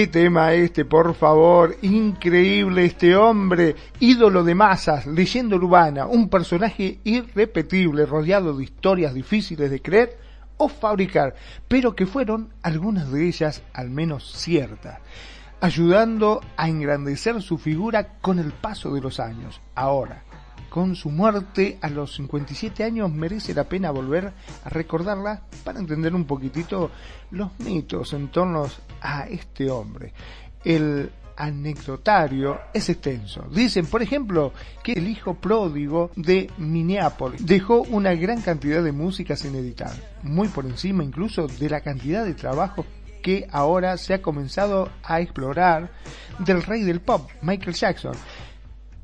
Qué tema este, por favor. Increíble este hombre, ídolo de masas, leyenda urbana, un personaje irrepetible, rodeado de historias difíciles de creer o fabricar, pero que fueron algunas de ellas al menos ciertas, ayudando a engrandecer su figura con el paso de los años. Ahora, con su muerte a los 57 años merece la pena volver a recordarla para entender un poquitito los mitos en torno a este hombre. El anecdotario es extenso. Dicen, por ejemplo, que el hijo pródigo de Minneapolis dejó una gran cantidad de música sin editar, muy por encima incluso de la cantidad de trabajos que ahora se ha comenzado a explorar del rey del pop, Michael Jackson.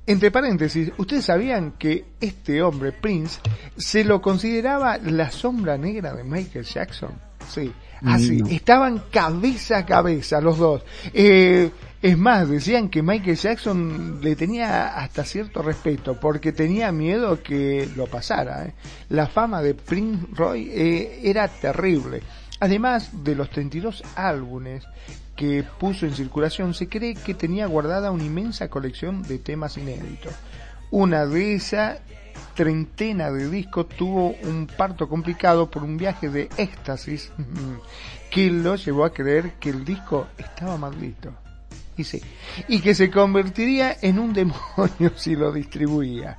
Entre paréntesis, ¿ustedes sabían que este hombre, Prince, se lo consideraba la sombra negra de Michael Jackson? Sí, así, No. estaban cabeza a cabeza los dos. Eh, es más, decían que Michael Jackson le tenía hasta cierto respeto porque tenía miedo que lo pasara. ¿eh? La fama de Prince Roy eh, era terrible. Además de los 32 álbumes que puso en circulación, se cree que tenía guardada una inmensa colección de temas inéditos. Una de esa treintena de discos tuvo un parto complicado por un viaje de éxtasis que lo llevó a creer que el disco estaba maldito. Y sí, y que se convertiría en un demonio si lo distribuía.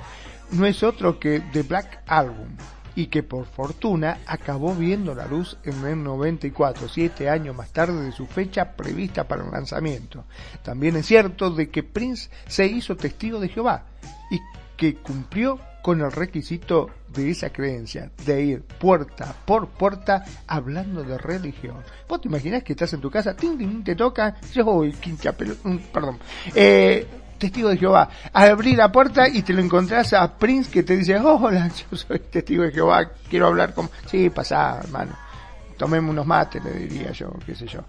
No es otro que The Black Album, y que por fortuna acabó viendo la luz en el 94, siete años más tarde de su fecha prevista para el lanzamiento. También es cierto de que Prince se hizo testigo de Jehová y que cumplió con el requisito de esa creencia, de ir puerta por puerta hablando de religión. ¿Vos te imaginás que estás en tu casa, tin, tin, te toca, yo voy, mm, perdón, eh, testigo de Jehová, abrí la puerta y te lo encontrás a Prince que te dice, hola, yo soy testigo de Jehová, quiero hablar con... Sí, pasá, hermano. Tomemos unos mates, le diría yo, qué sé yo.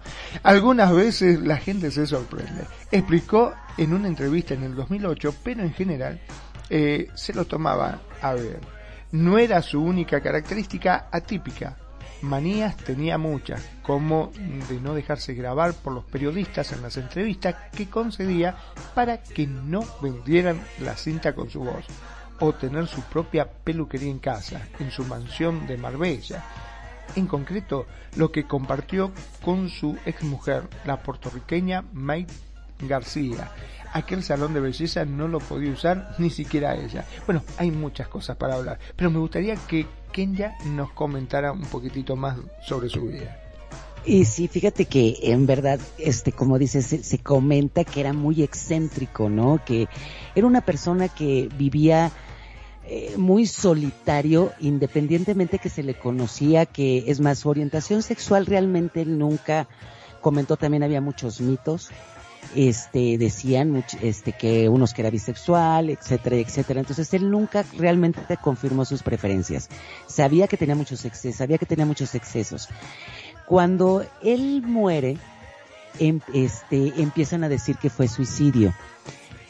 Algunas veces la gente se sorprende. Explicó en una entrevista en el 2008, pero en general eh, se lo tomaba a ver. No era su única característica atípica. Manías tenía muchas, como de no dejarse grabar por los periodistas en las entrevistas que concedía para que no vendieran la cinta con su voz, o tener su propia peluquería en casa, en su mansión de Marbella. En concreto, lo que compartió con su exmujer, la puertorriqueña May García. Aquel salón de belleza no lo podía usar ni siquiera ella. Bueno, hay muchas cosas para hablar, pero me gustaría que Kenya nos comentara un poquitito más sobre su vida. Y sí, fíjate que en verdad, este, como dices, se, se comenta que era muy excéntrico, ¿no? Que era una persona que vivía eh, muy solitario, independientemente que se le conocía, que es más, su orientación sexual realmente él nunca comentó, también había muchos mitos, este, decían este, que unos que era bisexual, etcétera, etcétera. Entonces él nunca realmente confirmó sus preferencias. Sabía que tenía muchos excesos, sabía que tenía muchos excesos. Cuando él muere, em- este, empiezan a decir que fue suicidio.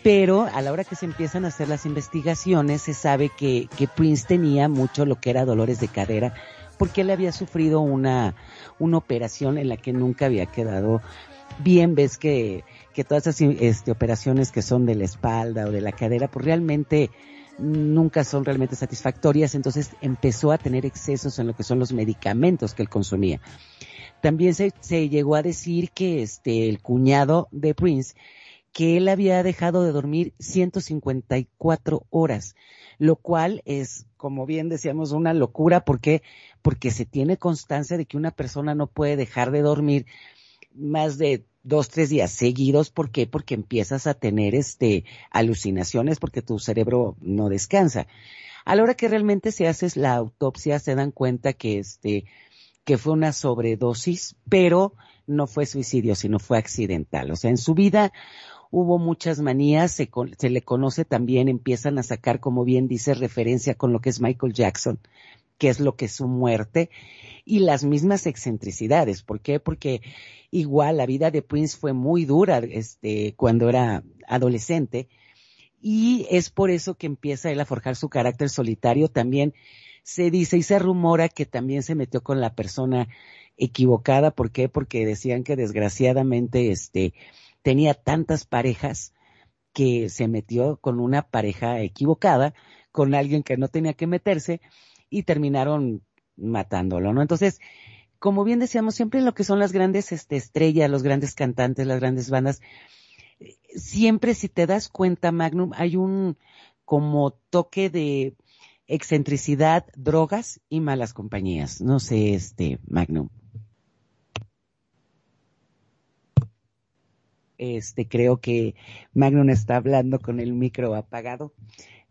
Pero a la hora que se empiezan a hacer las investigaciones, se sabe que, que Prince tenía mucho lo que era dolores de cadera, porque él había sufrido una, una operación en la que nunca había quedado bien. Ves que, que todas esas este, operaciones que son de la espalda o de la cadera, pues realmente nunca son realmente satisfactorias. Entonces empezó a tener excesos en lo que son los medicamentos que él consumía. También se, llegó a decir que este, el cuñado de Prince, que él había dejado de dormir 154 horas, lo cual es, como bien decíamos, una locura. ¿Por qué? Porque se tiene constancia de que una persona no puede dejar de dormir más de dos, tres días seguidos. ¿Por qué? Porque empiezas a tener este alucinaciones porque tu cerebro no descansa. A la hora que realmente se hace la autopsia, se dan cuenta que este, que fue una sobredosis, pero no fue suicidio, sino fue accidental. O sea, en su vida hubo muchas manías, se, se le conoce también, empiezan a sacar, como bien dice, referencia con lo que es Michael Jackson, que es lo que es su muerte, y las mismas excentricidades. ¿Por qué? Porque igual la vida de Prince fue muy dura, este, cuando era adolescente, y es por eso que empieza él a forjar su carácter solitario. También se dice y se rumora que también se metió con la persona equivocada. ¿Por qué? Porque decían que desgraciadamente este tenía tantas parejas que se metió con una pareja equivocada, con alguien que no tenía que meterse y terminaron matándolo, ¿no? Entonces, como bien decíamos, siempre lo que son las grandes este, estrellas, los grandes cantantes, las grandes bandas, siempre si te das cuenta, Magnum, hay un como toque de excentricidad, drogas y malas compañías. No sé, este, Magnum. Este, creo que Magnum está hablando con el micro apagado,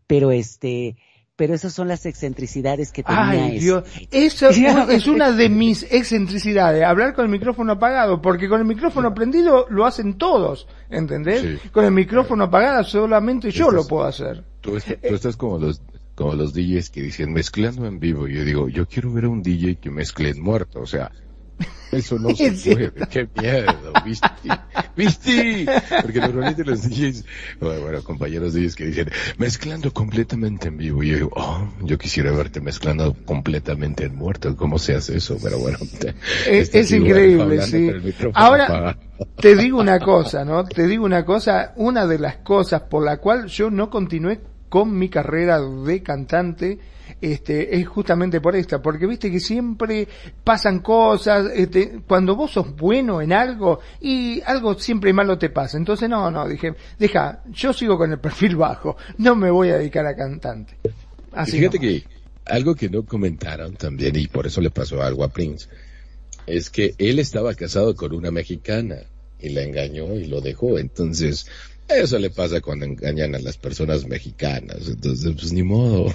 pero este, pero esas son las excentricidades que tenía Ay. Dios. Eso es una de mis excentricidades, hablar con el micrófono apagado, porque con el micrófono prendido lo hacen todos, ¿entendés? Sí. Con el micrófono apagado solamente yo Estás- lo puedo hacer. Tú, est- tú estás como los como los DJs que dicen mezclando en vivo. Yo digo, yo quiero ver a un DJ que mezcle en muerto. O sea, eso no se Es puede. Qué miedo, ¿viste? ¿Viste? Porque normalmente los DJs, bueno, bueno, compañeros DJs que dicen, mezclando completamente en vivo. Y yo digo, oh, yo quisiera verte mezclando completamente en muerto. ¿Cómo se hace eso? Pero bueno. Es, este es sí, bueno, increíble, sí. Ahora, apagado. te digo una cosa, ¿no? Te digo una cosa, una de las cosas por la cual yo no continué con mi carrera de cantante, este, es justamente por esta, porque viste que siempre pasan cosas, este, cuando vos sos bueno en algo y algo siempre malo te pasa. Entonces no, no, dije, deja, yo sigo con el perfil bajo, no me voy a dedicar a cantante. Y Así fíjate nomás. que algo que no comentaron también, y por eso le pasó algo a Prince, es que él estaba casado con una mexicana y la engañó y lo dejó. Entonces, eso le pasa cuando engañan a las personas mexicanas. Entonces, pues ni modo.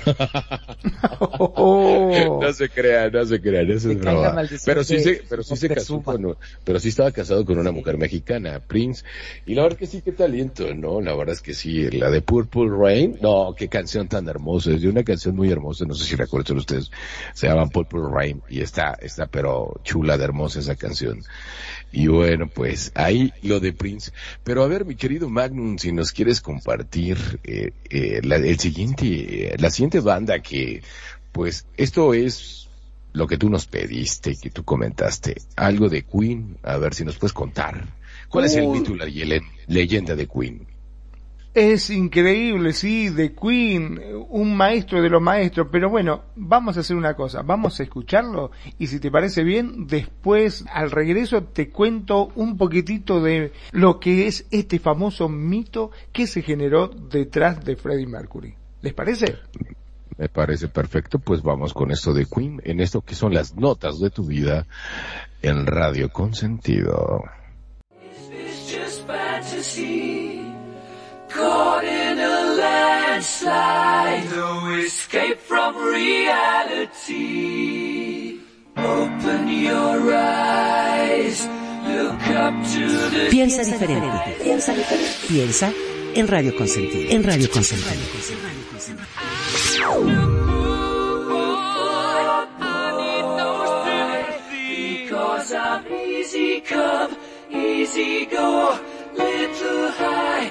Oh. no se crean, no se crean, eso es broma. Pero sí se, pero sí se casó con, pero sí estaba casado con una mujer mexicana, Prince. Y la verdad que sí, qué talento, ¿no? La verdad es que sí, la de Purple Rain, no, qué canción tan hermosa, es de una canción muy hermosa, no sé si recuerdan ustedes, se llama Purple Rain y está, está pero chula de hermosa esa canción. Y bueno, pues ahí lo de Prince. Pero a ver, mi querido Si nos quieres compartir eh, eh, la, el siguiente, eh, la siguiente banda que, pues, esto es lo que tú nos pediste, que tú comentaste, algo de Queen, a ver si nos puedes contar. ¿Cuál es el Uy. mito, la leyenda de Queen? Es increíble, sí, de Queen, un maestro de los maestros, pero bueno, vamos a hacer una cosa, vamos a escucharlo y si te parece bien, después al regreso te cuento un poquitito de lo que es este famoso mito que se generó detrás de Freddie Mercury. ¿Les parece? Me parece perfecto, pues vamos con esto de Queen, en esto que son las notas de tu vida en Radio Consentido. It's just fantasy, caught in a landslide, no escape from reality. Open your eyes, look up to the Piensa diferente. Piensa diferente. Piensa en Radio Consentido. En Radio Consentido. Because I'm easy come, easy go, little high,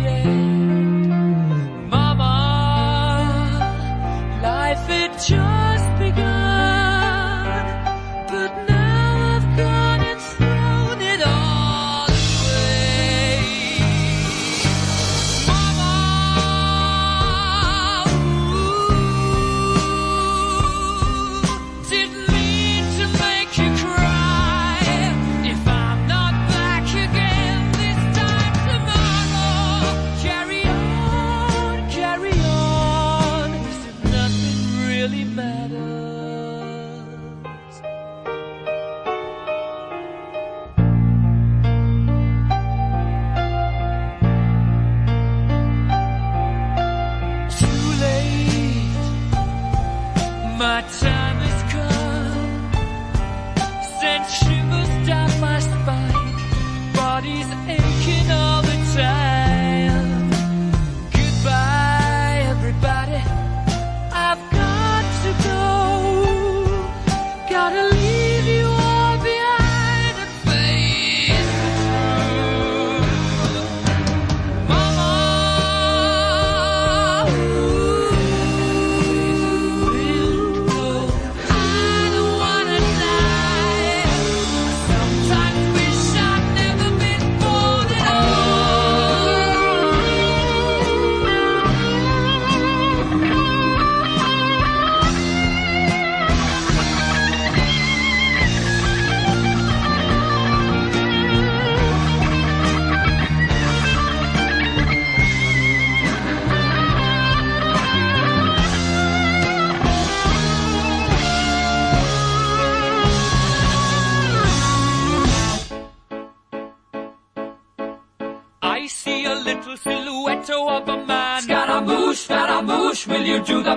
اليجود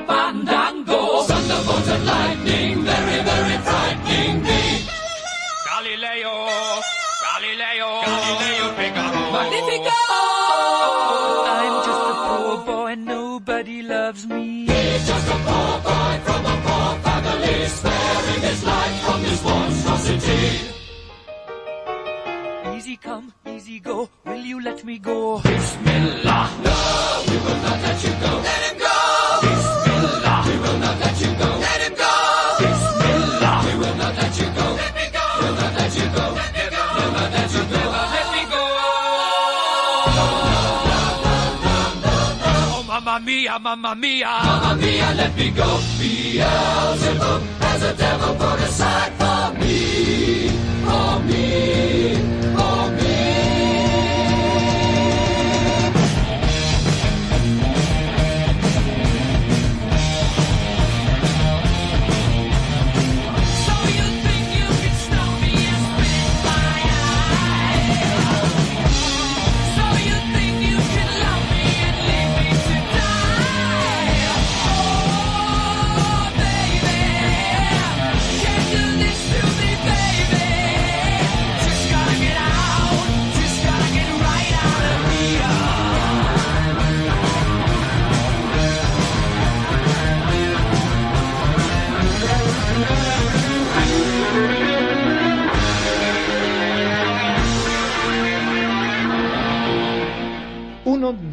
mamma mia. Mamma mia, let me go. Beelzebub has a devil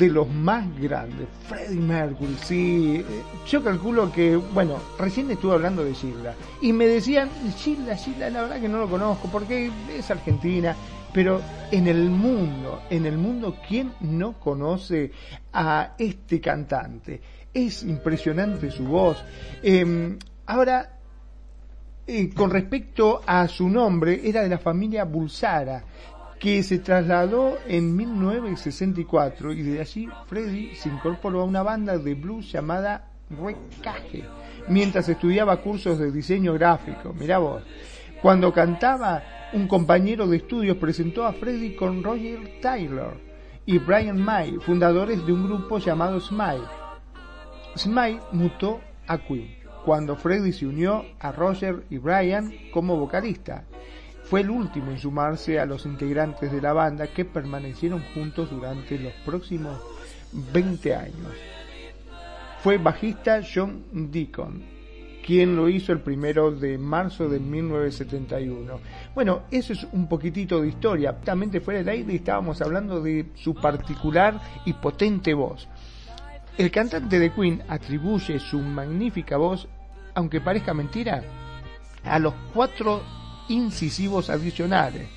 de los más grandes, Freddie Mercury, sí. eh, Yo calculo que, bueno, recién estuve hablando de Gilda y me decían, Gilda, Gilda, la verdad que no lo conozco porque es argentina, pero en el mundo, en el mundo, ¿quién no conoce a este cantante? Es impresionante su voz. Em, ahora, eh, con respecto a su nombre, era de la familia Bulsara, que se trasladó en 1964 y de allí Freddy se incorporó a una banda de blues llamada Recaje, mientras estudiaba cursos de diseño gráfico. Mirá vos, cuando cantaba, un compañero de estudios presentó a Freddy con Roger Taylor y Brian May, fundadores de un grupo llamado Smile. Smile mutó a Queen cuando Freddy se unió a Roger y Brian como vocalista. Fue el último en sumarse a los integrantes de la banda que permanecieron juntos durante los próximos 20 años. Fue bajista John Deacon, quien lo hizo el primero de marzo de 1971. Bueno, eso es un poquitito de historia. Justamente fuera del aire estábamos hablando de su particular y potente voz. El cantante de Queen atribuye su magnífica voz, aunque parezca mentira, a los cuatro incisivos adicionales.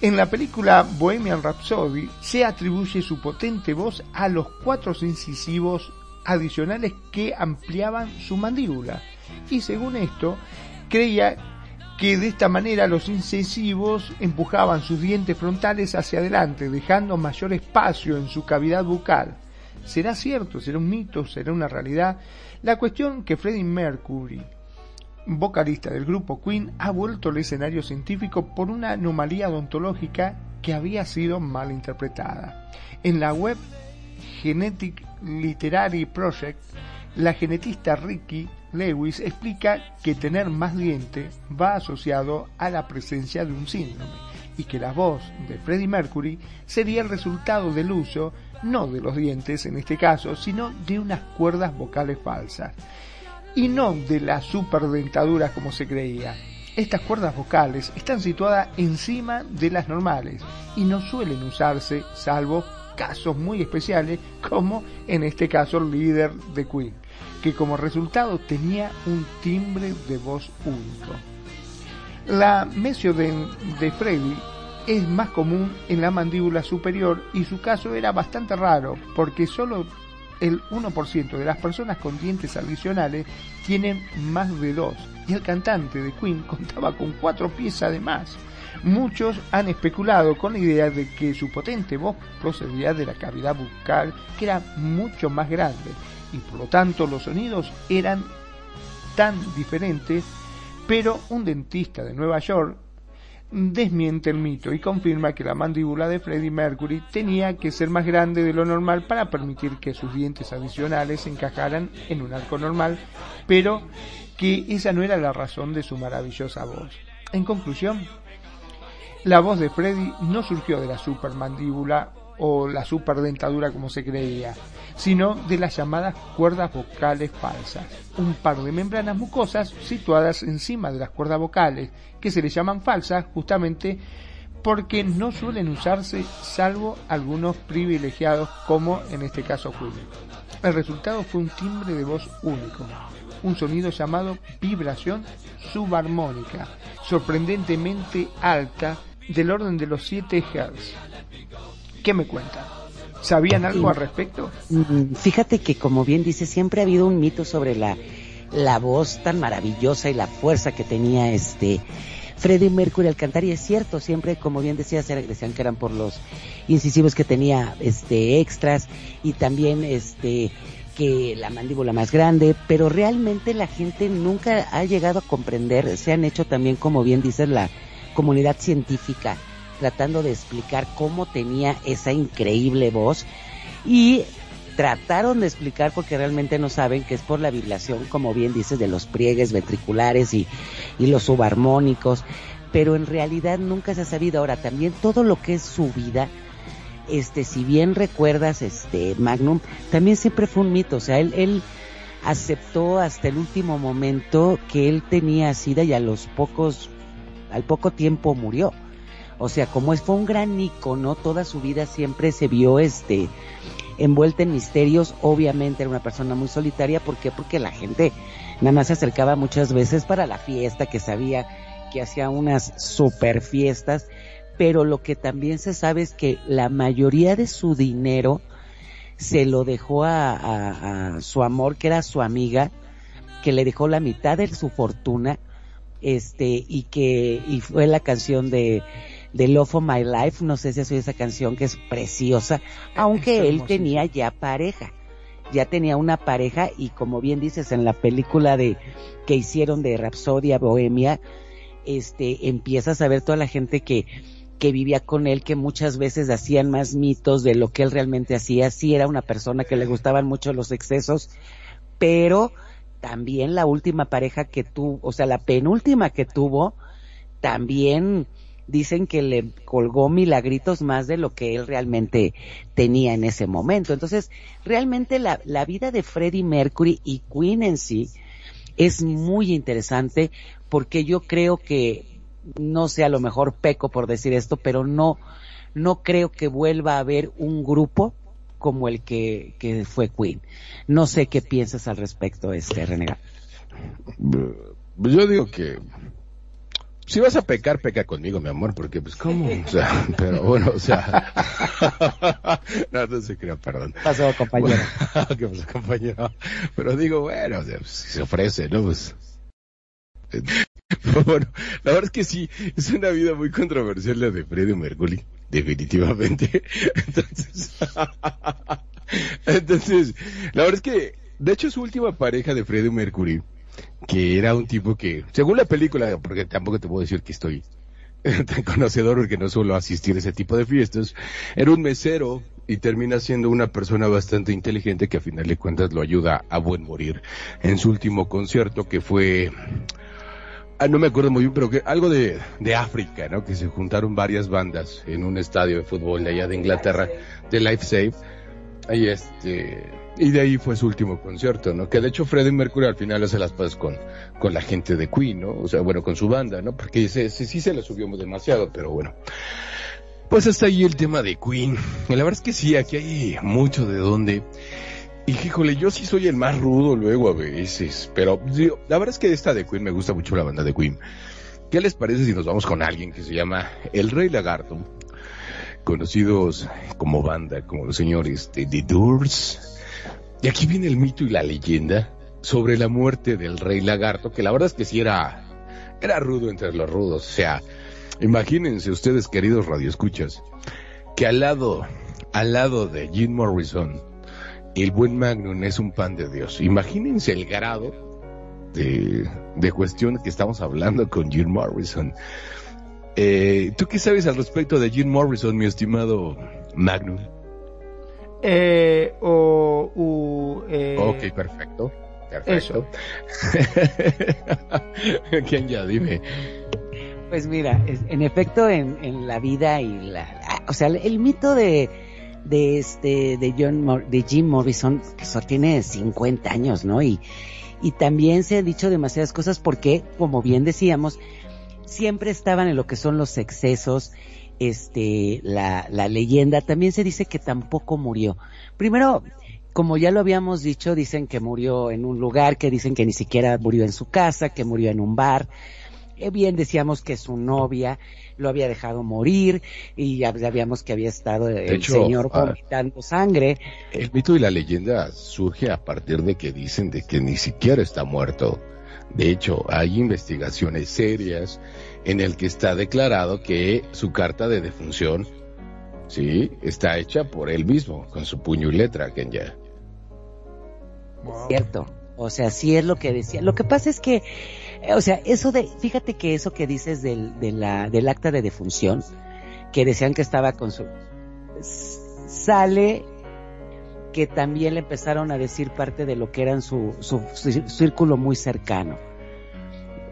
En la película Bohemian Rhapsody se atribuye su potente voz a los cuatro incisivos adicionales que ampliaban su mandíbula. Y según esto, creía que de esta manera los incisivos empujaban sus dientes frontales hacia adelante, dejando mayor espacio en su cavidad bucal. ¿Será cierto? ¿Será un mito? ¿Será una realidad? La cuestión que Freddie Mercury, vocalista del grupo Queen, ha vuelto al escenario científico por una anomalía odontológica que había sido mal interpretada. En la web Genetic Literary Project, la genetista Ricky Lewis explica que tener más dientes va asociado a la presencia de un síndrome y que la voz de Freddie Mercury sería el resultado del uso no de los dientes en este caso, sino de unas cuerdas vocales falsas y no de la superdentadura como se creía. Estas cuerdas vocales están situadas encima de las normales y no suelen usarse salvo casos muy especiales como en este caso el líder de Queen, que como resultado tenía un timbre de voz único. La mesio de, de Freddy es más común en la mandíbula superior y su caso era bastante raro porque solo el 1% de las personas con dientes adicionales tienen más de dos. Y el cantante de Queen contaba con cuatro piezas de más. Muchos han especulado con la idea de que su potente voz procedía de la cavidad bucal que era mucho más grande. Y por lo tanto los sonidos eran tan diferentes, pero un dentista de Nueva York desmiente el mito y confirma que la mandíbula de Freddie Mercury tenía que ser más grande de lo normal para permitir que sus dientes adicionales encajaran en un arco normal, pero que esa no era la razón de su maravillosa voz. En conclusión, la voz de Freddie no surgió de la supermandíbula o la superdentadura como se creía, sino de las llamadas cuerdas vocales falsas, un par de membranas mucosas situadas encima de las cuerdas vocales, que se le llaman falsas justamente porque no suelen usarse salvo algunos privilegiados como en este caso Queen. El resultado fue un timbre de voz único, un sonido llamado vibración subarmónica, sorprendentemente alta, del orden de los 7 Hz. ¿Qué me cuentan? ¿Sabían algo al respecto? Mm, Fíjate que, como bien dice, siempre ha habido un mito sobre la, la voz tan maravillosa y la fuerza que tenía este Freddie Mercury al cantar. Y es cierto, siempre, como bien decías, decían que eran por los incisivos que tenía este extras y también este que la mandíbula más grande, pero realmente la gente nunca ha llegado a comprender, se han hecho también, como bien dices, la comunidad científica tratando de explicar cómo tenía esa increíble voz y trataron de explicar porque realmente no saben que es por la vibración, como bien dices, de los pliegues ventriculares y, y los subarmónicos, pero en realidad nunca se ha sabido. Ahora, también todo lo que es su vida, este, si bien recuerdas, este, Magnum, también siempre fue un mito, o sea, él, él aceptó hasta el último momento que él tenía sida y a los pocos, al poco tiempo murió. O sea, como es, fue un gran ícono, toda su vida siempre se vio este envuelta en misterios. Obviamente era una persona muy solitaria. ¿Por qué? Porque la gente nada más se acercaba muchas veces para la fiesta, que sabía que hacía unas super fiestas. Pero lo que también se sabe es que la mayoría de su dinero se lo dejó a, a- a su amor, que era su amiga, que le dejó la mitad de su fortuna, este, y que, y fue la canción de, de Love of My Life, no sé si has oído esa canción que es preciosa, aunque él tenía ya pareja, ya tenía una pareja y como bien dices en la película de, que hicieron de Rapsodia Bohemia, este, empiezas a ver toda la gente que, que vivía con él, que muchas veces hacían más mitos de lo que él realmente hacía. Sí era una persona que le gustaban mucho los excesos, pero también la última pareja que tuvo, o sea, la penúltima que tuvo, también dicen que le colgó milagritos más de lo que él realmente tenía en ese momento. Entonces, realmente la, la vida de Freddie Mercury y Queen en sí es muy interesante porque yo creo que, no sé, a lo mejor peco por decir esto, pero no, no creo que vuelva a haber un grupo como el que, que fue Queen. No sé qué piensas al respecto, este Renega. Pues Yo digo que si vas a pecar, peca conmigo, mi amor, porque pues cómo, o sea, pero bueno, o sea, no, no se crea, perdón. Pasó, compañero. ¿Qué pasó, compañero? Pero digo, bueno, o sea, pues, si se ofrece, ¿no? Pues, pero bueno, la verdad es que sí, es una vida muy controversial la de Freddie Mercury, definitivamente. Entonces, entonces, la verdad es que, de hecho, su última pareja de Freddie Mercury, que era un tipo que, según la película, porque tampoco te puedo decir que estoy tan conocedor porque no suelo asistir a ese tipo de fiestas, era un mesero y termina siendo una persona bastante inteligente que a final de cuentas lo ayuda a buen morir en su último concierto que fue ah, no me acuerdo muy bien pero que algo de, de África no que se juntaron varias bandas en un estadio de fútbol de allá de Inglaterra de Life Save y este y de ahí fue su último concierto no que de hecho Freddie Mercury al final hace las paces con con la gente de Queen no o sea bueno con su banda no porque se, se- sí se le subió demasiado pero bueno pues hasta ahí el tema de Queen. La verdad es que sí, aquí hay mucho de donde. Y híjole, yo sí soy el más rudo luego a veces. Pero la verdad es que esta de Queen me gusta mucho la banda de Queen. ¿Qué les parece si nos vamos con alguien que se llama El Rey Lagarto? Conocidos como banda, como los señores The Doors. Y aquí viene el mito y la leyenda sobre la muerte del Rey Lagarto, que la verdad es que sí era, era rudo entre los rudos. O sea, Imagínense ustedes, queridos radioescuchas, que al lado, al lado de Jim Morrison, el buen Magnum es un pan de Dios. Imagínense el grado de, de cuestión que estamos hablando con Jim Morrison. Eh, ¿Tú qué sabes al respecto de Jim Morrison, mi estimado Magnum? Eh, o, u, eh, ok, perfecto. Perfecto. ¿Quién ya? Dime. Pues mira, es- en efecto, en, en la vida y la, la- o sea, el mito de, de este, de John, Mor- de Jim Morrison, que eso tiene 50 años, ¿no? Y, y también se ha dicho demasiadas cosas porque, como bien decíamos, siempre estaban en lo que son los excesos, este, la, la leyenda, también se dice que tampoco murió. Primero, como ya lo habíamos dicho, dicen que murió en un lugar, que dicen que ni siquiera murió en su casa, que murió en un bar. Eh, bien decíamos que su novia lo había dejado morir y ya sabíamos que había estado el hecho, señor ah, vomitando sangre. El mito y la leyenda surge a partir de que dicen de que ni siquiera está muerto. De hecho, hay investigaciones serias en el que está declarado que su carta de defunción, sí, está hecha por él mismo, con su puño y letra, Kenya. Cierto. O sea, sí es lo que decía. Lo que pasa es que, eh, o sea, eso de, fíjate que eso que dices del, de la, del acta de defunción, que decían que estaba con su, sale que también le empezaron a decir parte de lo que eran su, su, su círculo muy cercano.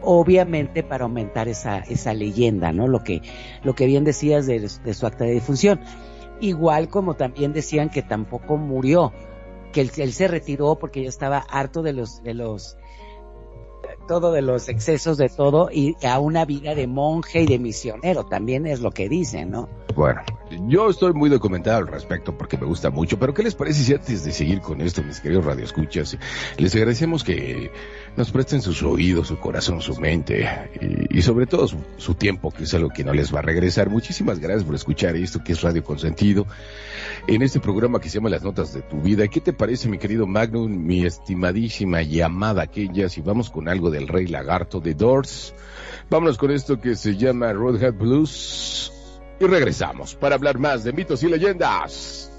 Obviamente para aumentar esa, esa leyenda, ¿no? Lo que, lo que bien decías de, su acta de defunción. Igual como también decían que tampoco murió, que él, él se retiró porque ya estaba harto de los, de los, todo de los excesos de todo y a una vida de monje y de misionero, también es lo que dicen, ¿no? Bueno, yo estoy muy documentado al respecto porque me gusta mucho, pero ¿qué les parece si antes de seguir con esto, mis queridos radioescuchas, les agradecemos que nos presten sus oídos, su corazón, su mente y, sobre todo su, tiempo, que es algo que no les va a regresar. Muchísimas gracias por escuchar esto que es Radio Consentido en este programa que se llama Las Notas de tu Vida. ¿Qué te parece, mi querido Magnum, mi estimadísima y amada aquella, si vamos con algo del Rey Lagarto de Doors? Vámonos con esto que se llama Road Hat Blues y regresamos para hablar más de mitos y leyendas.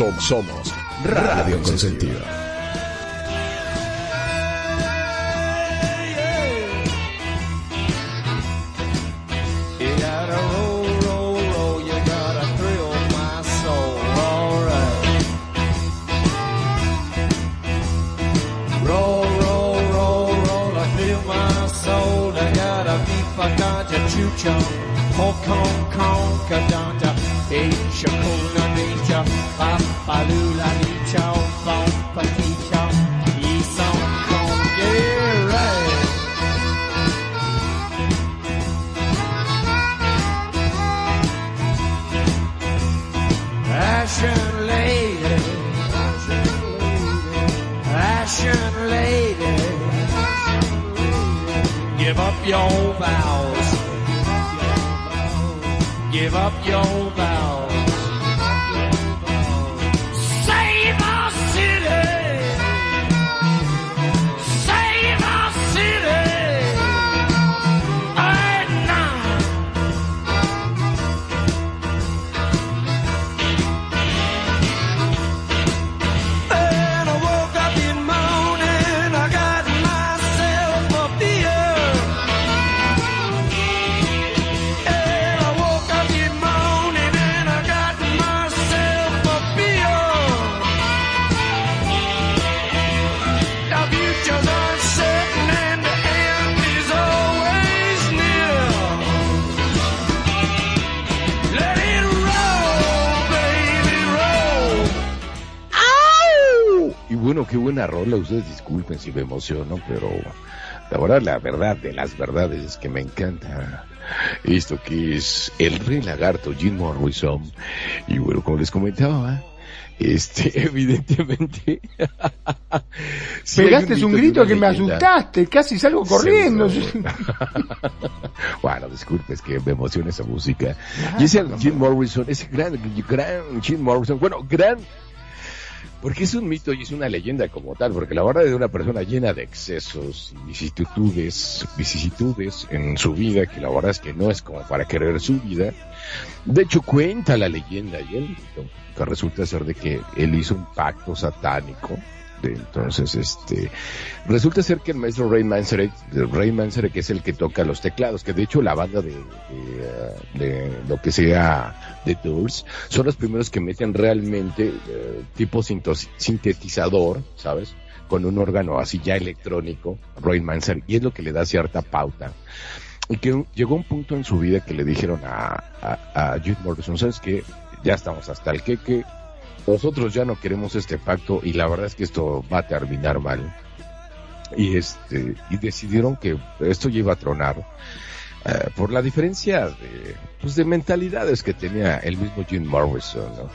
Somos, somos Radio Consentido. You gotta roll, roll, roll. Chacona Nicha, Papalula Nicha, Vampa Nicha, ils sont conquérés. Ashen lady, passion, lady, give up your vows, give up your vows. Bueno, qué buena rola. Ustedes disculpen si me emociono, pero la verdad, la verdad de las verdades es que me encanta esto que es el Rey Lagarto, Jim Morrison. Y bueno, como les comentaba, este, evidentemente. Pegaste un grito que me asustaste, casi salgo corriendo. Bueno, disculpe, es que me emociona esa música. Y ese Jim Morrison, ese gran, gran Jim Morrison, bueno, gran, porque es un mito y es una leyenda como tal, porque la verdad de una persona llena de excesos y vicisitudes, vicisitudes en su vida, que la verdad es que no es como para querer su vida. De hecho, cuenta la leyenda y el mito, que resulta ser de que él hizo un pacto satánico. De- entonces, este, resulta ser que el maestro Ray Manzarek, Ray Manzarek es el que toca los teclados, que de hecho la banda de, de, de lo que sea The Doors son los primeros que meten realmente eh, tipo sintetizador, ¿sabes? Con un órgano así ya electrónico, Ray Manzarek, y es lo que le da cierta pauta. Y que llegó un punto en su vida que le dijeron a, a, Jim Morrison, ¿sabes qué? Ya estamos hasta el queque, nosotros ya no queremos este pacto y la verdad es que esto va a terminar mal. Y este, y decidieron que esto ya iba a tronar eh, por la diferencia de, pues de mentalidades que tenía el mismo Jim Morrison, ¿no?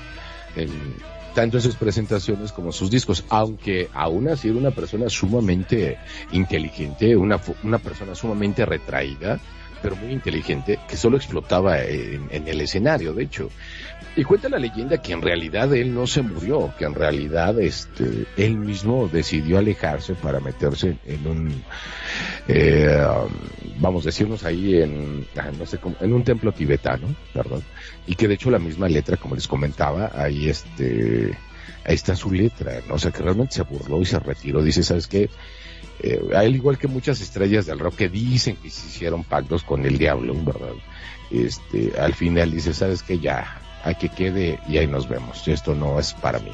Tanto en sus presentaciones como en sus discos, aunque aún así era una persona sumamente inteligente, una, una persona sumamente retraída, pero muy inteligente, que solo explotaba en, en el escenario, de hecho. Y cuenta la leyenda que en realidad él no se murió, que en realidad este, él mismo decidió alejarse para meterse en un, eh, vamos a decirnos ahí en, ah, no sé cómo, en un templo tibetano, perdón, y que de hecho la misma letra, como les comentaba, ahí este, ahí está su letra, ¿no? O sea que realmente se burló y se retiró, dice, ¿sabes qué? Eh, a él igual que muchas estrellas del rock que dicen que se hicieron pactos con el diablo, ¿verdad? Este, al final dice, ¿sabes qué? Ya, hay que quede y ahí nos vemos, esto no es para mí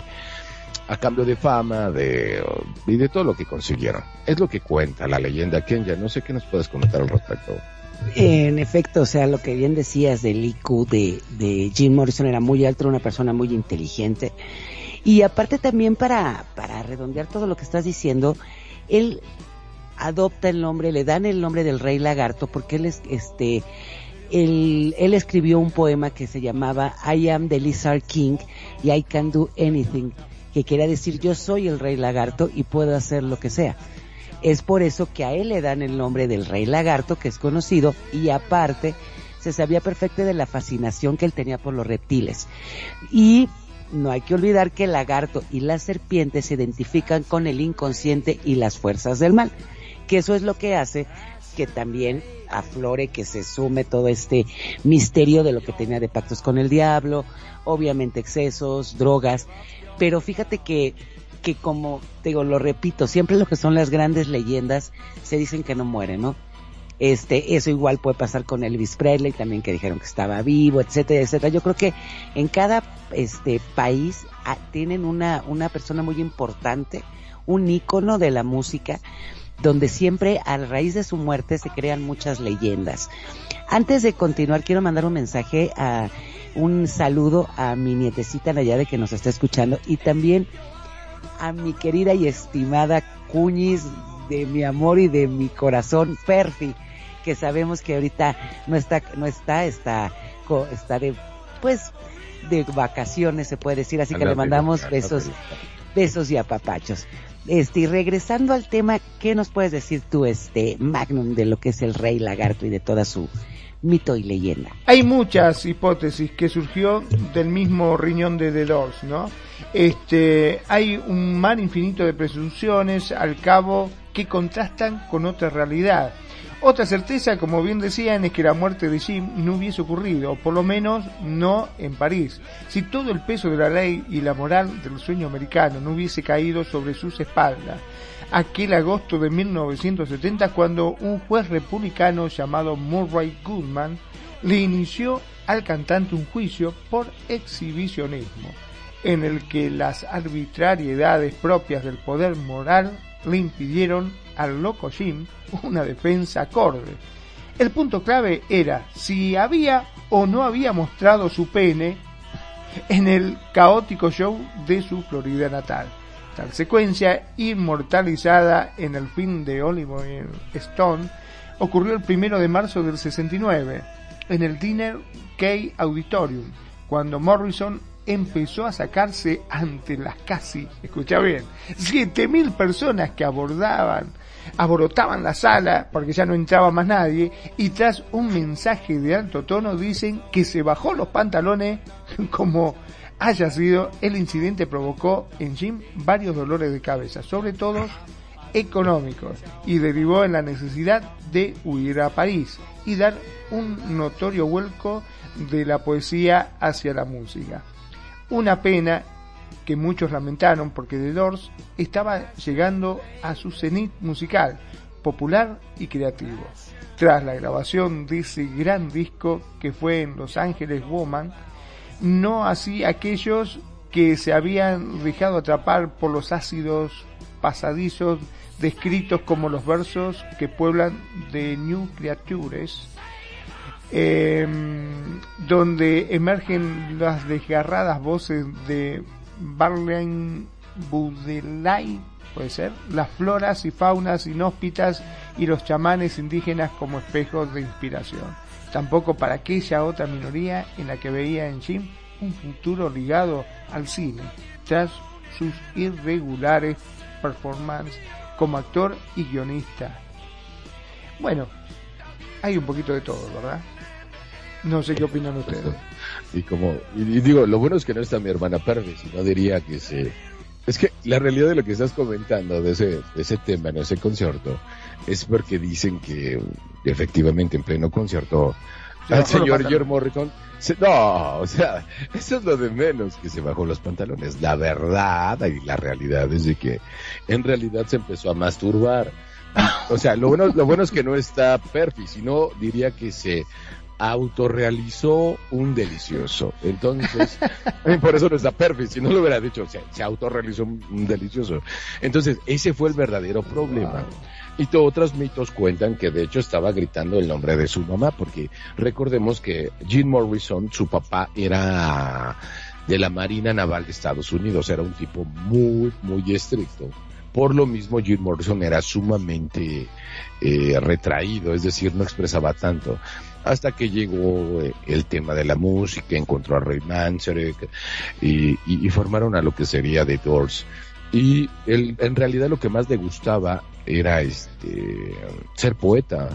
a cambio de fama, de y de todo lo que consiguieron. Es lo que cuenta la leyenda Kenya. No sé qué nos puedes comentar al respecto. En efecto, o sea, lo que bien decías del IQ de, de Jim Morrison era muy alto, una persona muy inteligente. Y aparte también para, para redondear todo lo que estás diciendo, él adopta el nombre, le dan el nombre del rey lagarto porque él es, este, él, él escribió un poema que se llamaba I am the Lizard King y I can do anything, que quería decir yo soy el rey lagarto y puedo hacer lo que sea. Es por eso que a él le dan el nombre del rey lagarto, que es conocido, y aparte se sabía perfecto de la fascinación que él tenía por los reptiles. Y no hay que olvidar que el lagarto y la serpiente se identifican con el inconsciente y las fuerzas del mal, que eso es lo que hace que también aflore, que se sume todo este misterio de lo que tenía de pactos con el diablo, obviamente excesos, drogas, pero fíjate que que como te digo, lo repito, siempre lo que son las grandes leyendas se dicen que no mueren, ¿no? Este, eso igual puede pasar con Elvis Presley, también que dijeron que estaba vivo, etcétera, etcétera. Yo creo que en cada este país ah, tienen una, una persona muy importante, un ícono de la música, donde siempre a raíz de su muerte se crean muchas leyendas. Antes de continuar, quiero mandar un mensaje a un saludo a mi nietecita Nayade que nos está escuchando y también a mi querida y estimada Cuñis de mi amor y de mi corazón, Perfi, que sabemos que ahorita no está, no está, está, está de, pues, de vacaciones se puede decir, así que le mandamos besos, besos y apapachos. Este, y regresando al tema, ¿qué nos puedes decir tú, este, Magnum, de lo que es el rey lagarto y de toda su mito y leyenda? Hay muchas hipótesis que surgió del mismo riñón de The ¿no? Este, hay un mar infinito de presunciones al cabo que contrastan con otra realidad. Otra certeza, como bien decían, es que la muerte de Jim no hubiese ocurrido, o por lo menos no en París. Si todo el peso de la ley y la moral del sueño americano no hubiese caído sobre sus espaldas, aquel agosto de 1970 cuando un juez republicano llamado Murray Goodman le inició al cantante un juicio por exhibicionismo, en el que las arbitrariedades propias del poder moral le impidieron al loco Jim una defensa acorde. El punto clave era si había o no había mostrado su pene en el caótico show de su Florida natal. Tal secuencia, inmortalizada en el film de Oliver Stone, ocurrió el primero de marzo del 69, en el Dinner Key Auditorium, cuando Morrison empezó a sacarse ante las casi, escucha bien, 7000 personas que abordaban, aborotaban la sala porque ya no entraba más nadie y tras un mensaje de alto tono dicen que se bajó los pantalones como haya sido, el incidente provocó en Jim varios dolores de cabeza, sobre todo económicos, y derivó en la necesidad de huir a París y dar un notorio vuelco de la poesía hacia la música. Una pena que muchos lamentaron porque The Doors estaba llegando a su cenit musical, popular y creativo. Tras la grabación de ese gran disco que fue en Los Ángeles Woman, no así aquellos que se habían dejado atrapar por los ácidos pasadizos descritos como los versos que pueblan de New Creatures, eh, donde emergen las desgarradas voces de Barley Budelay, puede ser, las floras y faunas inhóspitas y los chamanes indígenas como espejos de inspiración. Tampoco para aquella otra minoría en la que veía en Jim un futuro ligado al cine, tras sus irregulares performances como actor y guionista. Bueno, hay un poquito de todo, ¿verdad? No sé qué opinan ustedes. Y como, y, y digo, lo bueno es que no está mi hermana Pervis, si no diría que se... Es que la realidad de lo que estás comentando de ese, de ese tema en ese concierto es porque dicen que efectivamente en pleno concierto Se al señor. George Morrison se- no, o sea, eso es lo de menos que se bajó los pantalones. La verdad y la realidad es de que en realidad se empezó a masturbar. O sea, lo bueno, lo bueno es que no está Perfi, sino diría que se autorrealizó un delicioso. Entonces, eh, por eso no está Perfi, si no lo hubiera dicho, se, se autorrealizó un, un delicioso. Entonces, ese fue el verdadero problema. Y otros mitos cuentan que de hecho estaba gritando el nombre de su mamá, porque recordemos que Jim Morrison, su papá, era de la Marina Naval de Estados Unidos, era un tipo muy, muy estricto. Por lo mismo, Jim Morrison era sumamente eh, retraído, es decir, no expresaba tanto. Hasta que llegó eh, el tema de la música, encontró a Ray Manzarek y, formaron a lo que sería The Doors. Y él, en realidad lo que más le gustaba era este ser poeta,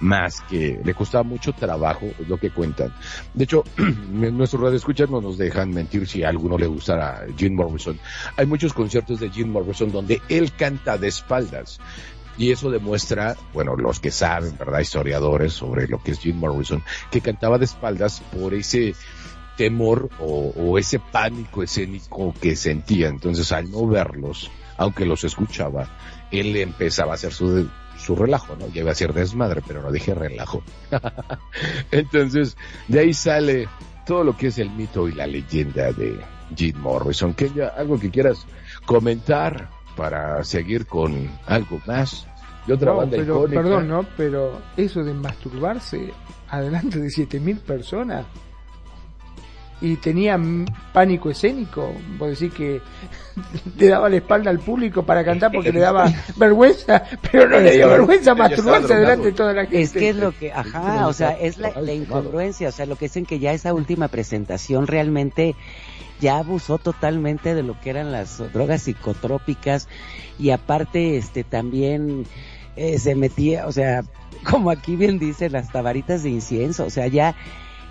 más que le costaba mucho trabajo, es lo que cuentan. De hecho, nuestros radioescuchas no nos dejan mentir si a alguno le gustara Jim Morrison. Hay muchos conciertos de Jim Morrison donde él canta de espaldas. Y eso demuestra, bueno, los que saben, ¿verdad? Historiadores sobre lo que es Jim Morrison, que cantaba de espaldas por ese temor o, ese pánico escénico que sentía. Entonces, al no verlos, aunque los escuchaba, él empezaba a hacer su, su relajo, ¿no? Ya iba a ser desmadre, pero no dije relajo. Entonces, de ahí sale todo lo que es el mito y la leyenda de Jim Morrison. Que ya algo que quieras comentar para seguir con algo más de otra No, banda pero, icónica. perdón, ¿no? Pero eso de masturbarse adelante de 7000 personas y tenía pánico escénico, vos decís que le daba la espalda al público para cantar porque le daba vergüenza, pero no le dio vergüenza masturbarse delante de toda la gente. Es que es lo que, ajá, o sea, es la, la incongruencia, o sea, lo que dicen que ya esa última presentación realmente ya abusó totalmente de lo que eran las drogas psicotrópicas y aparte, este, también eh, se metía, o sea, como aquí bien dice, las tabaritas de incienso, o sea, ya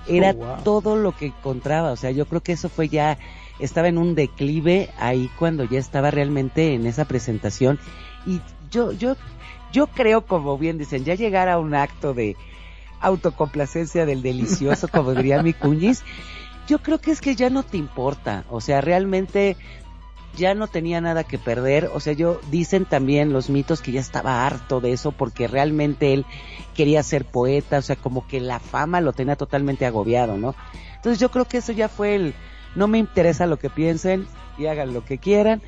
era Oh, wow. todo lo que encontraba, o sea, yo creo que eso fue ya, estaba en un declive ahí cuando ya estaba realmente en esa presentación y yo, yo, yo creo, como bien dicen, ya llegar a un acto de autocomplacencia del delicioso, como diría mi cuñis, yo creo que es que ya no te importa, o sea, realmente ya no tenía nada que perder, o sea, yo dicen también los mitos que ya estaba harto de eso porque realmente él quería ser poeta, o sea, como que la fama lo tenía totalmente agobiado, ¿no? Entonces yo creo que eso ya fue el no me interesa lo que piensen y hagan lo que quieran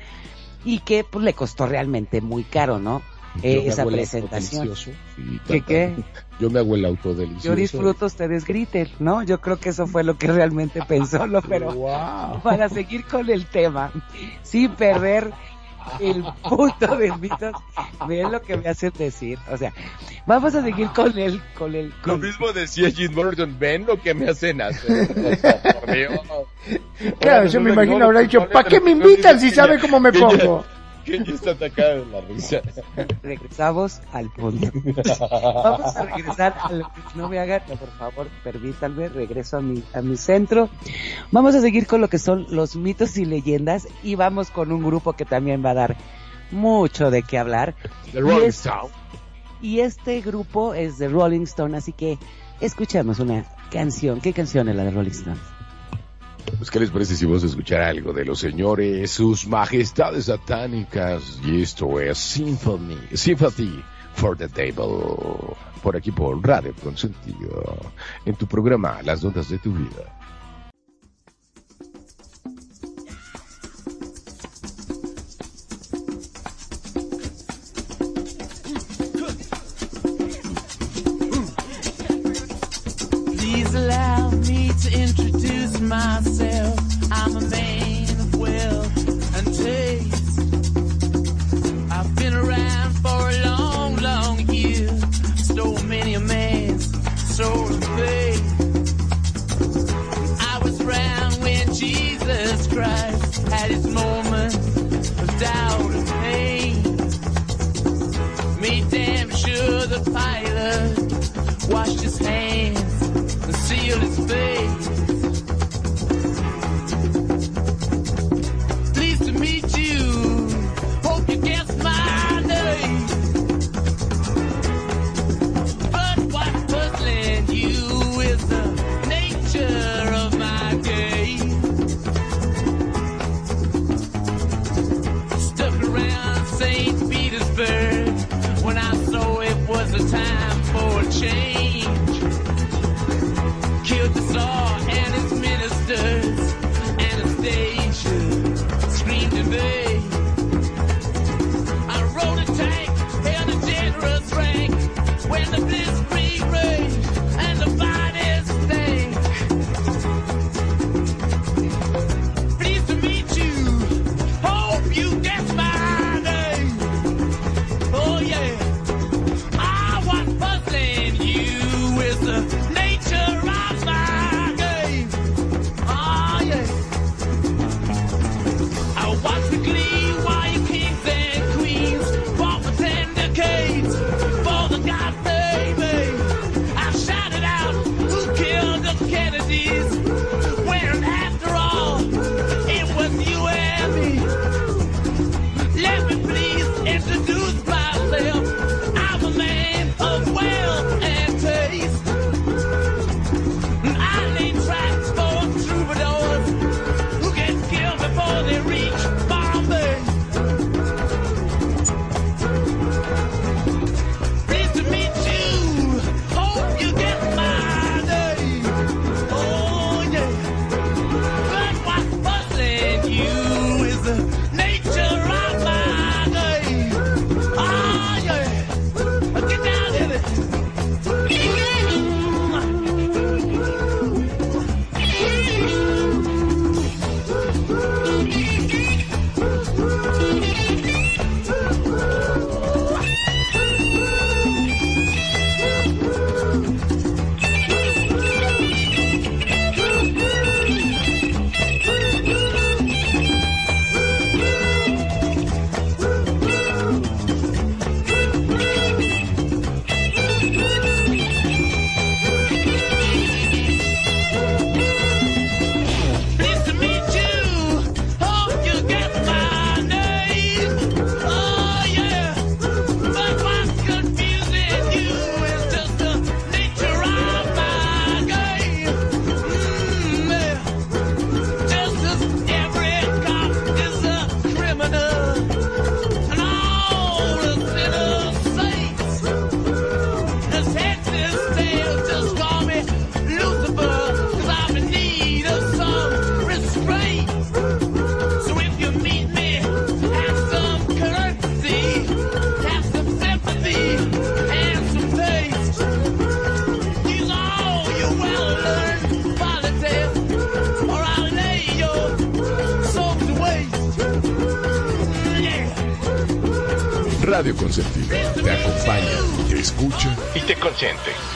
y que pues le costó realmente muy caro, ¿no? Eh, esa presentación. y ¿Qué, qué? Yo me hago el autodelicioso. Yo disfruto, ustedes griten, ¿no? Yo creo que eso fue lo que realmente pensó, ¿no? Pero Wow. para seguir con el tema, sin perder el punto de mitos, ven lo que me hacen decir. O sea, vamos a seguir con el, con el, Lo mismo decía Jim Morrison, ven lo que me hacen hacer. O sea, por Dios. Claro, yo me imagino no, habrá dicho, ¿para qué me invitan si sabe cómo me pongo? Que ya está atacada de la risa. regresamos al punto. Vamos a regresar a lo que no me hagan, no, por favor, permítanme, regreso a mi, a mi centro. Vamos a seguir con lo que son los mitos y leyendas y vamos con un grupo que también va a dar mucho de qué hablar. The Y Rolling es- Stone. Y este grupo es de Rolling Stone, así que escuchamos una canción. ¿Qué canción es la de Rolling Stone? Pues, ¿qué les parece si vamos a escuchar algo de los señores, sus majestades satánicas? Y esto es Symphony, Sympathy for the Devil. Por aquí por Radio Consentido. En tu programa, Las Notas de tu Vida. Myself. I'm a man of wealth and taste. I've been around for a long, long year. Stole many a man's soul faith. I was around when Jesus Christ had his of doubt and pain. Made damn sure the pilot washed his hands and sealed his face.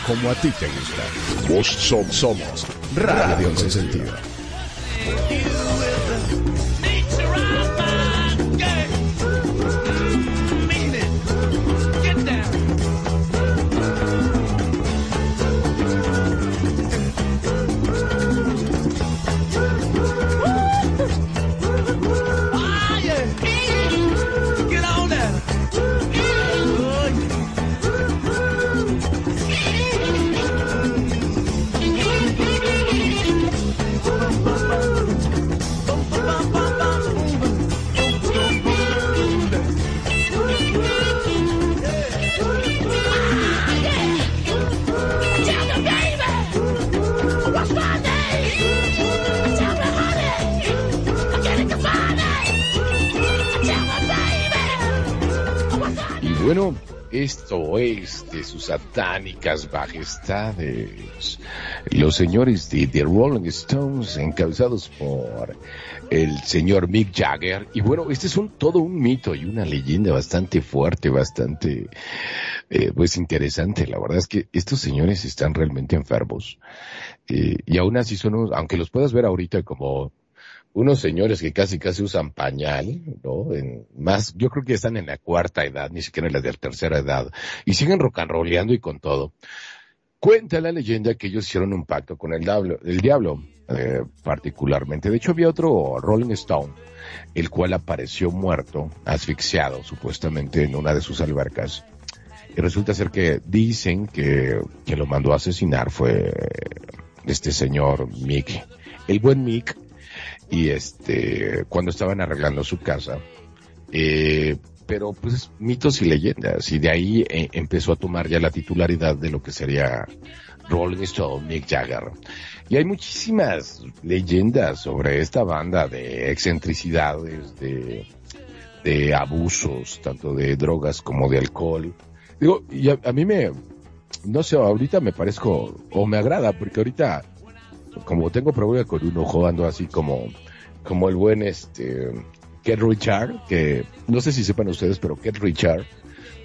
Como a ti te gusta. Vos som- somos Radio Consentido. Esto es de sus satánicas majestades. Los señores de The Rolling Stones, encabezados por el señor Mick Jagger. Y bueno, este es un, todo un mito y una leyenda bastante fuerte, bastante, eh, pues interesante. La verdad es que estos señores están realmente enfermos. Eh, y aún así son, unos- aunque los puedas ver ahorita como unos señores que casi casi usan pañal, ¿no? En más, yo creo que están en la cuarta edad, ni siquiera en la de la tercera edad, y siguen rock and y con todo. Cuenta la leyenda que ellos hicieron un pacto con el diablo, el diablo, eh, particularmente. De hecho, había otro Rolling Stone, el cual apareció muerto, asfixiado, supuestamente, en una de sus albercas. Y resulta ser que dicen que quien lo mandó a asesinar fue este señor Mick. El buen Mick y este cuando estaban arreglando su casa eh, pero pues mitos y leyendas y de ahí eh, empezó a tomar ya la titularidad de lo que sería Rolling Stone Mick Jagger. Y hay muchísimas leyendas sobre esta banda de excentricidades de de abusos tanto de drogas como de alcohol. Digo y a, a mí me no sé ahorita me parezco o me agrada porque ahorita como tengo problema con un ojo, ando así como, como el buen este, Ken Richard, que no sé si sepan ustedes, pero Ken Richard,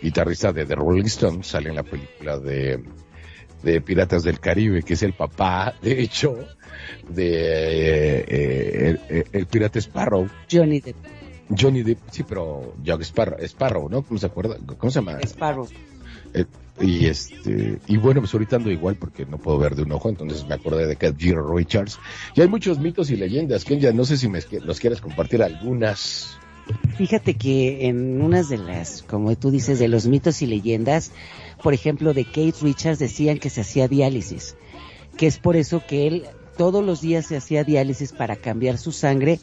guitarrista de The Rolling Stones, sale en la película de, de Piratas del Caribe, que es el papá, de hecho, de eh, eh, el, el pirata Sparrow. Johnny Depp. Johnny Depp, sí, pero Jack Sparrow, Sparrow, ¿no? ¿Cómo se acuerda? ¿Cómo se llama? Sparrow. Eh, y este, y bueno, pues ahorita ando igual porque no puedo ver de un ojo, entonces me acordé de Cat Giro Richards. Y hay muchos mitos y leyendas, que ya no sé si me, nos quieres compartir algunas. Fíjate que en unas de las, como tú dices, de los mitos y leyendas, por ejemplo, de Kate Richards decían que se hacía diálisis, que es por eso que él todos los días se hacía diálisis para cambiar su sangre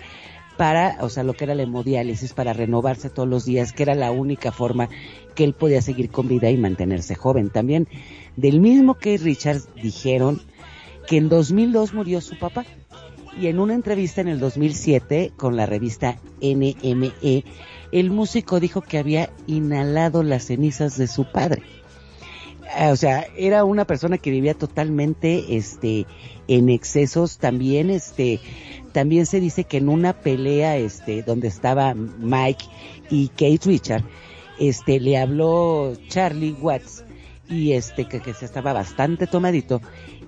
para, o sea, lo que era la hemodiálisis, para renovarse todos los días, que era la única forma que él podía seguir con vida y mantenerse joven. También del mismo Kate Richards dijeron que en 2002 murió su papá y en una entrevista en el 2007 con la revista NME, el músico dijo que había inhalado las cenizas de su padre. Ah, O sea, era una persona que vivía totalmente, este, en excesos. También, este, también se dice que en una pelea, este, donde estaba Mike y Kate Richard, este, le habló Charlie Watts y este, que, que se estaba bastante tomadito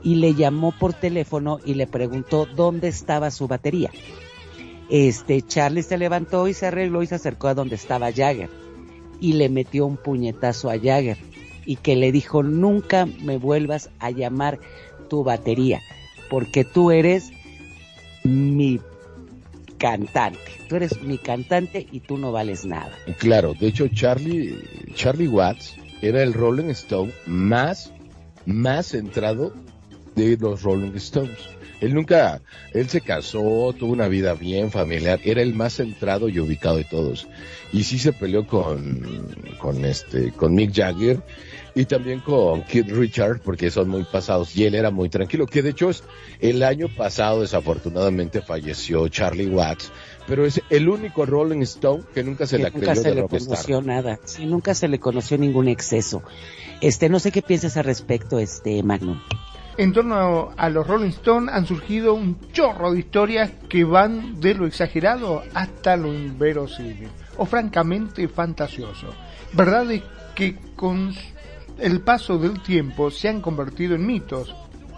y le llamó por teléfono y le preguntó dónde estaba su batería. Este, Charlie se levantó y se arregló y se acercó a donde estaba Jagger y le metió un puñetazo a Jagger y que le dijo nunca me vuelvas a llamar tu batería porque tú eres mi cantante, tú eres mi cantante y tú no vales nada. Claro, de hecho Charlie, Charlie Watts era el Rolling Stone más, más centrado de los Rolling Stones. Él nunca, él se casó, tuvo una vida bien familiar, era el más centrado y ubicado de todos. Y sí se peleó con, con este, con Mick Jagger y también con Kid Richard porque son muy pasados y él era muy tranquilo. Que de hecho es, el año pasado desafortunadamente falleció Charlie Watts, pero es el único Rolling Stone que nunca se que la nunca creyó se de le rockstar. conoció nada, sí, nunca se le conoció ningún exceso. Este, no sé qué piensas al respecto, este Magnum. En torno a los Rolling Stones han surgido un chorro de historias que van de lo exagerado hasta lo inverosímil o francamente fantasioso. Verdad es que con el paso del tiempo se han convertido en mitos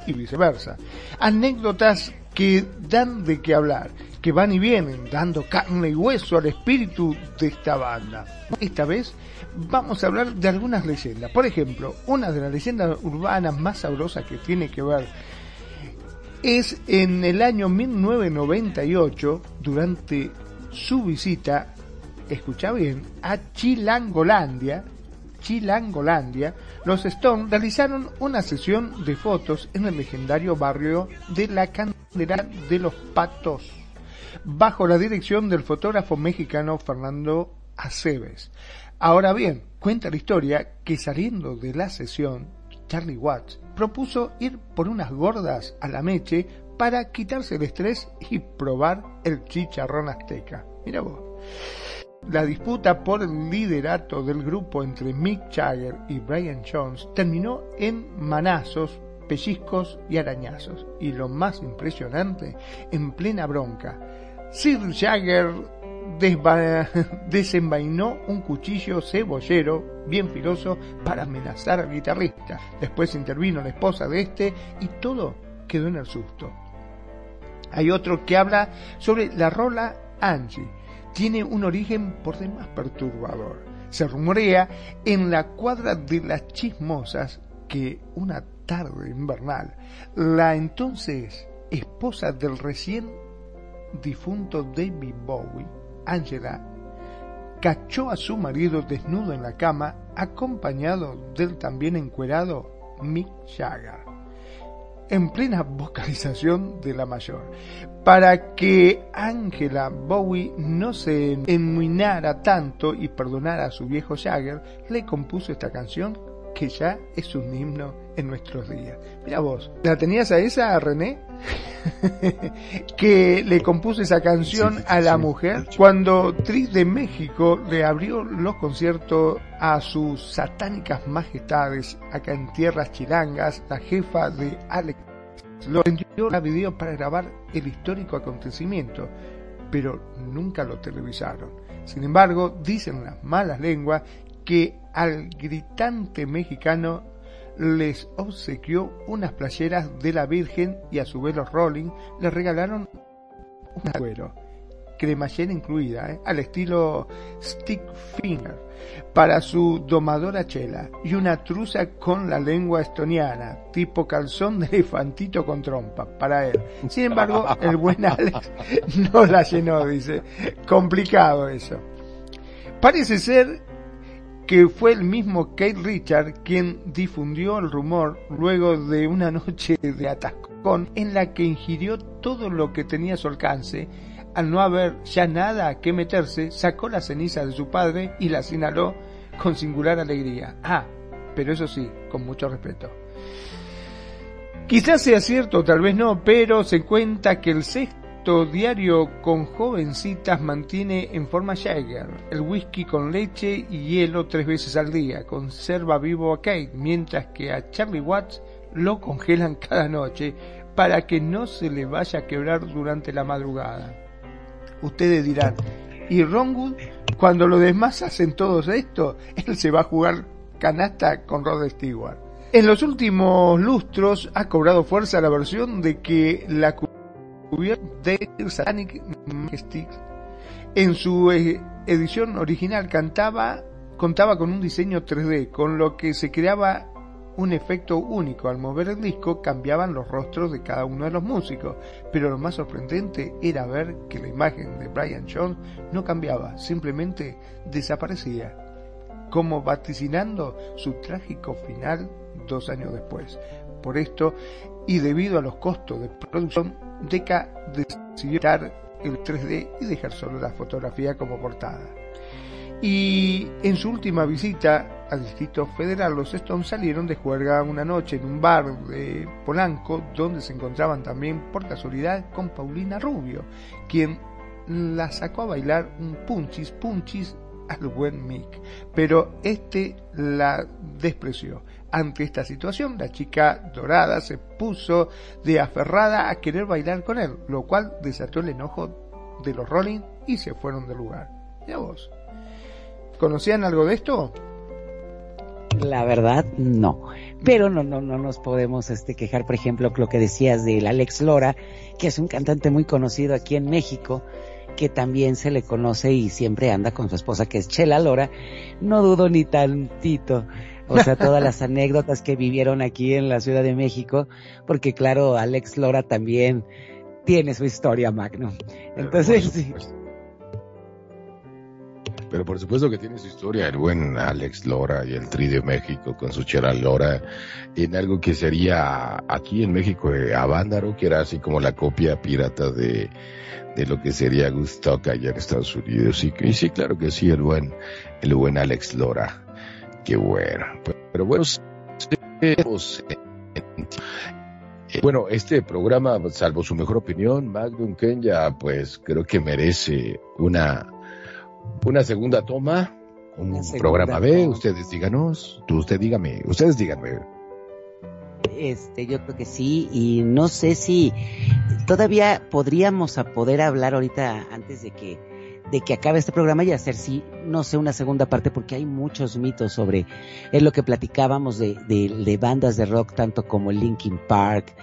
y viceversa. Anécdotas que dan de qué hablar, que van y vienen, dando carne y hueso al espíritu de esta banda. Esta vez vamos a hablar de algunas leyendas. Por ejemplo, una de las leyendas urbanas más sabrosas que tiene que ver es en el año 1998, durante su visita, escucha bien, a Chilangolandia, Chilangolandia, los Stones realizaron una sesión de fotos en el legendario barrio de la Candela de los Patos, bajo la dirección del fotógrafo mexicano Fernando Aceves. Ahora bien, cuenta la historia que saliendo de la sesión, Charlie Watts propuso ir por unas gordas a la meche para quitarse el estrés y probar el chicharrón azteca. Mira vos. La disputa por el liderato del grupo entre Mick Jagger y Brian Jones terminó en manazos, pellizcos y arañazos. Y lo más impresionante, en plena bronca, Sir Jagger desenvainó un cuchillo cebollero bien filoso para amenazar al guitarrista. Después intervino la esposa de este y todo quedó en el susto. Hay otro que habla sobre la rola Angie. Tiene un origen por demás perturbador. Se rumorea en la cuadra de las chismosas que una tarde invernal, la entonces esposa del recién difunto David Bowie, Angela, cachó a su marido desnudo en la cama, acompañado del también encuerado Mick Jagger, en plena vocalización de la mayor. Para que Angela Bowie no se enmuinara tanto y perdonara a su viejo Jagger, le compuso esta canción que ya es un himno en nuestros días. Mira vos, ¿la tenías a esa, René? que le compuso esa canción Sí, a la sí, mujer cuando Tris de México le abrió los conciertos a sus satánicas majestades acá en tierras chilangas, la jefa de Alex lo envió a video para grabar el histórico acontecimiento, pero nunca lo televisaron. Sin embargo, dicen las malas lenguas que al gritante mexicano les obsequió unas playeras de la Virgen y a su vez los Rolling le regalaron un cuero, cremallera incluida, ¿eh? al estilo Stick Finger, para su domadora chela y una truza con la lengua estoniana, tipo calzón de elefantito con trompa, para él. Sin embargo, el buen Alex no la llenó, dice. Complicado eso. Parece ser que fue el mismo Kate Richard quien difundió el rumor luego de una noche de atascón en la que ingirió todo lo que tenía a su alcance. Al no haber ya nada a qué meterse, sacó la ceniza de su padre y la inhaló con singular alegría. Ah, pero eso sí, con mucho respeto. Quizás sea cierto, tal vez no, pero se cuenta que el sexto diario con jovencitas mantiene en forma Jagger el whisky con leche y hielo tres veces al día, conserva vivo a Kate, mientras que a Charlie Watts lo congelan cada noche para que no se le vaya a quebrar durante la madrugada. Ustedes dirán, ¿y Ron Wood? Cuando los demás hacen todo esto, él se va a jugar canasta con Rod Stewart. En los últimos lustros ha cobrado fuerza la versión de que la de Satanic Majestic en su eh, edición original cantaba contaba con un diseño 3D, con lo que se creaba un efecto único. Al mover el disco cambiaban los rostros de cada uno de los músicos, pero lo más sorprendente era ver que la imagen de Brian Jones no cambiaba, simplemente desaparecía, como vaticinando su trágico final dos años después. Por esto, y debido a los costos de producción, Decca decidió quitar el 3D y dejar solo la fotografía como portada. Y en su última visita al Distrito Federal, los Stones salieron de juerga una noche en un bar de Polanco, donde se encontraban también por casualidad con Paulina Rubio, quien la sacó a bailar un punchis punchis al buen Mick, pero este la despreció. Ante esta situación, la chica dorada se puso de aferrada a querer bailar con él, lo cual desató el enojo de los Rolling y se fueron del lugar. Ya vos. ¿Conocían algo de esto? La verdad, no. Pero no, no, no nos podemos este, quejar, por ejemplo, lo que decías del Alex Lora, que es un cantante muy conocido aquí en México, que también se le conoce y siempre anda con su esposa, que es Chela Lora. No dudo ni tantito. O sea, todas las anécdotas que vivieron aquí en la Ciudad de México, porque claro, Alex Lora también tiene su historia, Magno. Entonces, sí. Pero por supuesto que tiene su historia el buen Alex Lora y el Tri de México con su chera Lora en algo que sería aquí en México eh, Avándaro, que era así como la copia pirata de, de lo que sería Gustock allá en Estados Unidos. Y, y sí, claro que sí, el buen, el buen Alex Lora. Qué bueno. Pero bueno, en- eh, bueno, este programa, salvo su mejor opinión, Magnum Kenya, pues creo que merece una, una segunda toma, un segunda programa B. toma. Ustedes díganos, tú, usted dígame, ustedes díganme. Este, yo creo que sí, y no sé si todavía podríamos a poder hablar ahorita antes de que de que acabe este programa y hacer sí, no sé, una segunda parte porque hay muchos mitos sobre es lo que platicábamos de, de, de bandas de rock tanto como Linkin Park,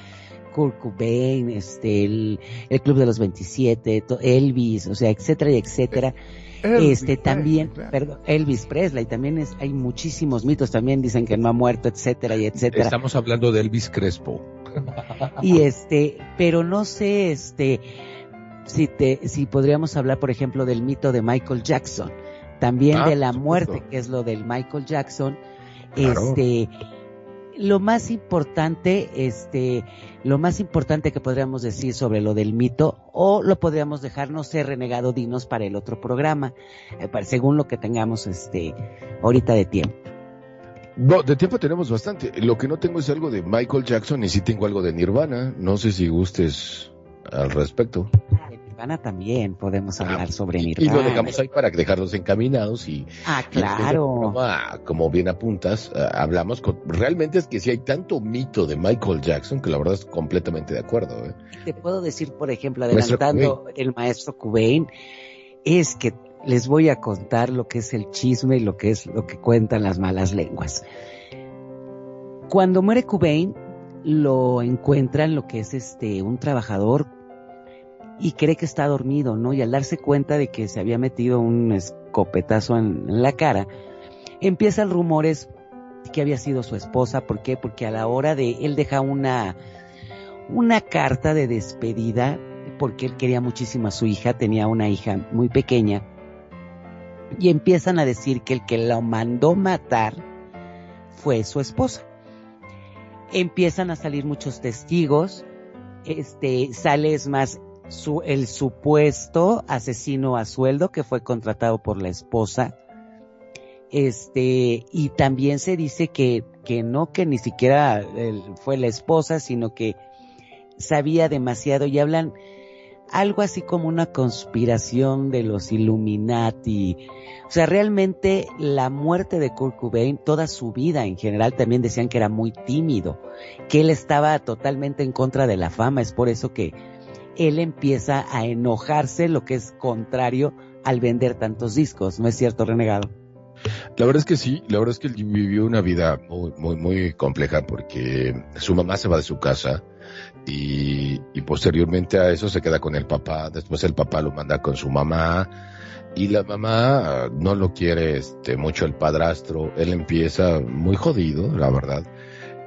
Kurt Cobain, este, el, el Club de los 27, to- Elvis, o sea, etcétera y etcétera. Elvis este también, claro. perdón, Elvis Presley, también es, hay muchísimos mitos, también dicen que no ha muerto, etcétera y etcétera. Estamos hablando de Elvis Crespo. Y este, pero no sé, este, si te, si podríamos hablar, por ejemplo, del mito de Michael Jackson, también Ah, de la muerte, supuesto. que es lo del Michael Jackson, Claro. este, lo más importante, este, lo más importante que podríamos decir sobre lo del mito, o lo podríamos dejar, no sé, renegado dinos para el otro programa, eh, para- según lo que tengamos, este, ahorita de tiempo. No, de tiempo tenemos bastante. Lo que no tengo es algo de Michael Jackson y sí tengo algo de Nirvana. No sé si gustes al respecto. De Nirvana también podemos hablar sobre Ah, Y Nirvana. lo dejamos ahí para dejarlos encaminados y Ah, Y claro. programa, como bien apuntas, eh, hablamos con... Realmente es que si hay tanto mito de Michael Jackson que la verdad es completamente de acuerdo. ¿eh? Te puedo decir, por ejemplo, Maestro adelantando el maestro Cubain, es que les voy a contar lo que es el chisme y lo que es lo que cuentan las malas lenguas. Cuando muere Cubain, lo encuentran lo que es este un trabajador y cree que está dormido, ¿no? Y al darse cuenta de que se había metido un escopetazo en, la cara, empiezan rumores que había sido su esposa. ¿Por qué? Porque a la hora de él deja una una carta de despedida porque él quería muchísimo a su hija, tenía una hija muy pequeña y empiezan a decir que el que lo mandó matar fue su esposa. Empiezan a salir muchos testigos, este sale es más su, el supuesto asesino a sueldo que fue contratado por la esposa. Este, y también se dice que, que no, que ni siquiera él fue la esposa, sino que sabía demasiado y hablan algo así como una conspiración de los Illuminati. O sea, realmente la muerte de Kurt Cobain, toda su vida en general también decían que era muy tímido, que él estaba totalmente en contra de la fama, es por eso que él empieza a enojarse, lo que es contrario al vender tantos discos, ¿no es cierto, renegado? La verdad es que sí, la verdad es que él vivió una vida muy, muy, muy compleja porque su mamá se va de su casa y, y posteriormente a eso se queda con el papá, después el papá lo manda con su mamá y la mamá ah, no lo quiere este, mucho el padrastro, él empieza muy jodido, la verdad,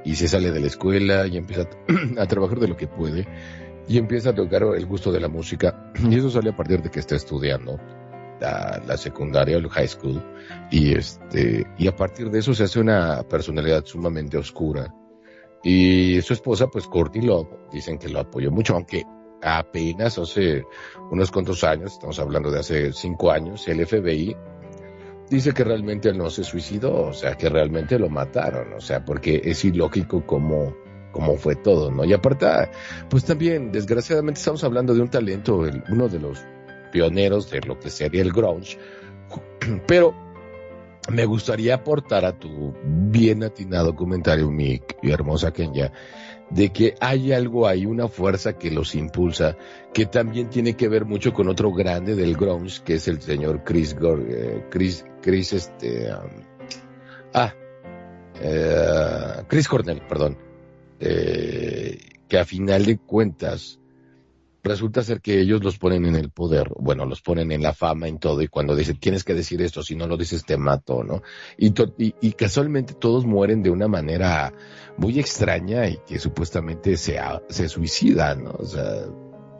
y se sale de la escuela y empieza a trabajar de lo que puede y empieza a tocar el gusto de la música. Y eso sale a partir de que está estudiando la, secundaria, el high school. Y este y a partir de eso se hace una personalidad sumamente oscura. Y su esposa pues Courtney Love dicen que lo apoyó mucho aunque apenas hace unos cuantos años estamos hablando de hace cinco años el FBI dice que realmente él no se suicidó o sea que realmente lo mataron o sea porque es ilógico como como fue todo no y aparte pues también desgraciadamente estamos hablando de un talento uno de los pioneros de lo que sería el grunge pero me gustaría aportar a tu bien atinado comentario, mi, hermosa Kenya, de que hay algo ahí, una fuerza que los impulsa, que también tiene que ver mucho con otro grande del grunge, que es el señor Chris eh, Chris, Chris, este, um, ah, eh, Chris Cornell, perdón, eh, que a final de cuentas resulta ser que ellos los ponen en el poder, bueno, los ponen en la fama, en todo, y cuando dicen tienes que decir esto, si no lo dices te mato, ¿no? Y, to- y, y casualmente todos mueren de una manera muy extraña y que supuestamente se, se suicidan, ¿no? O sea,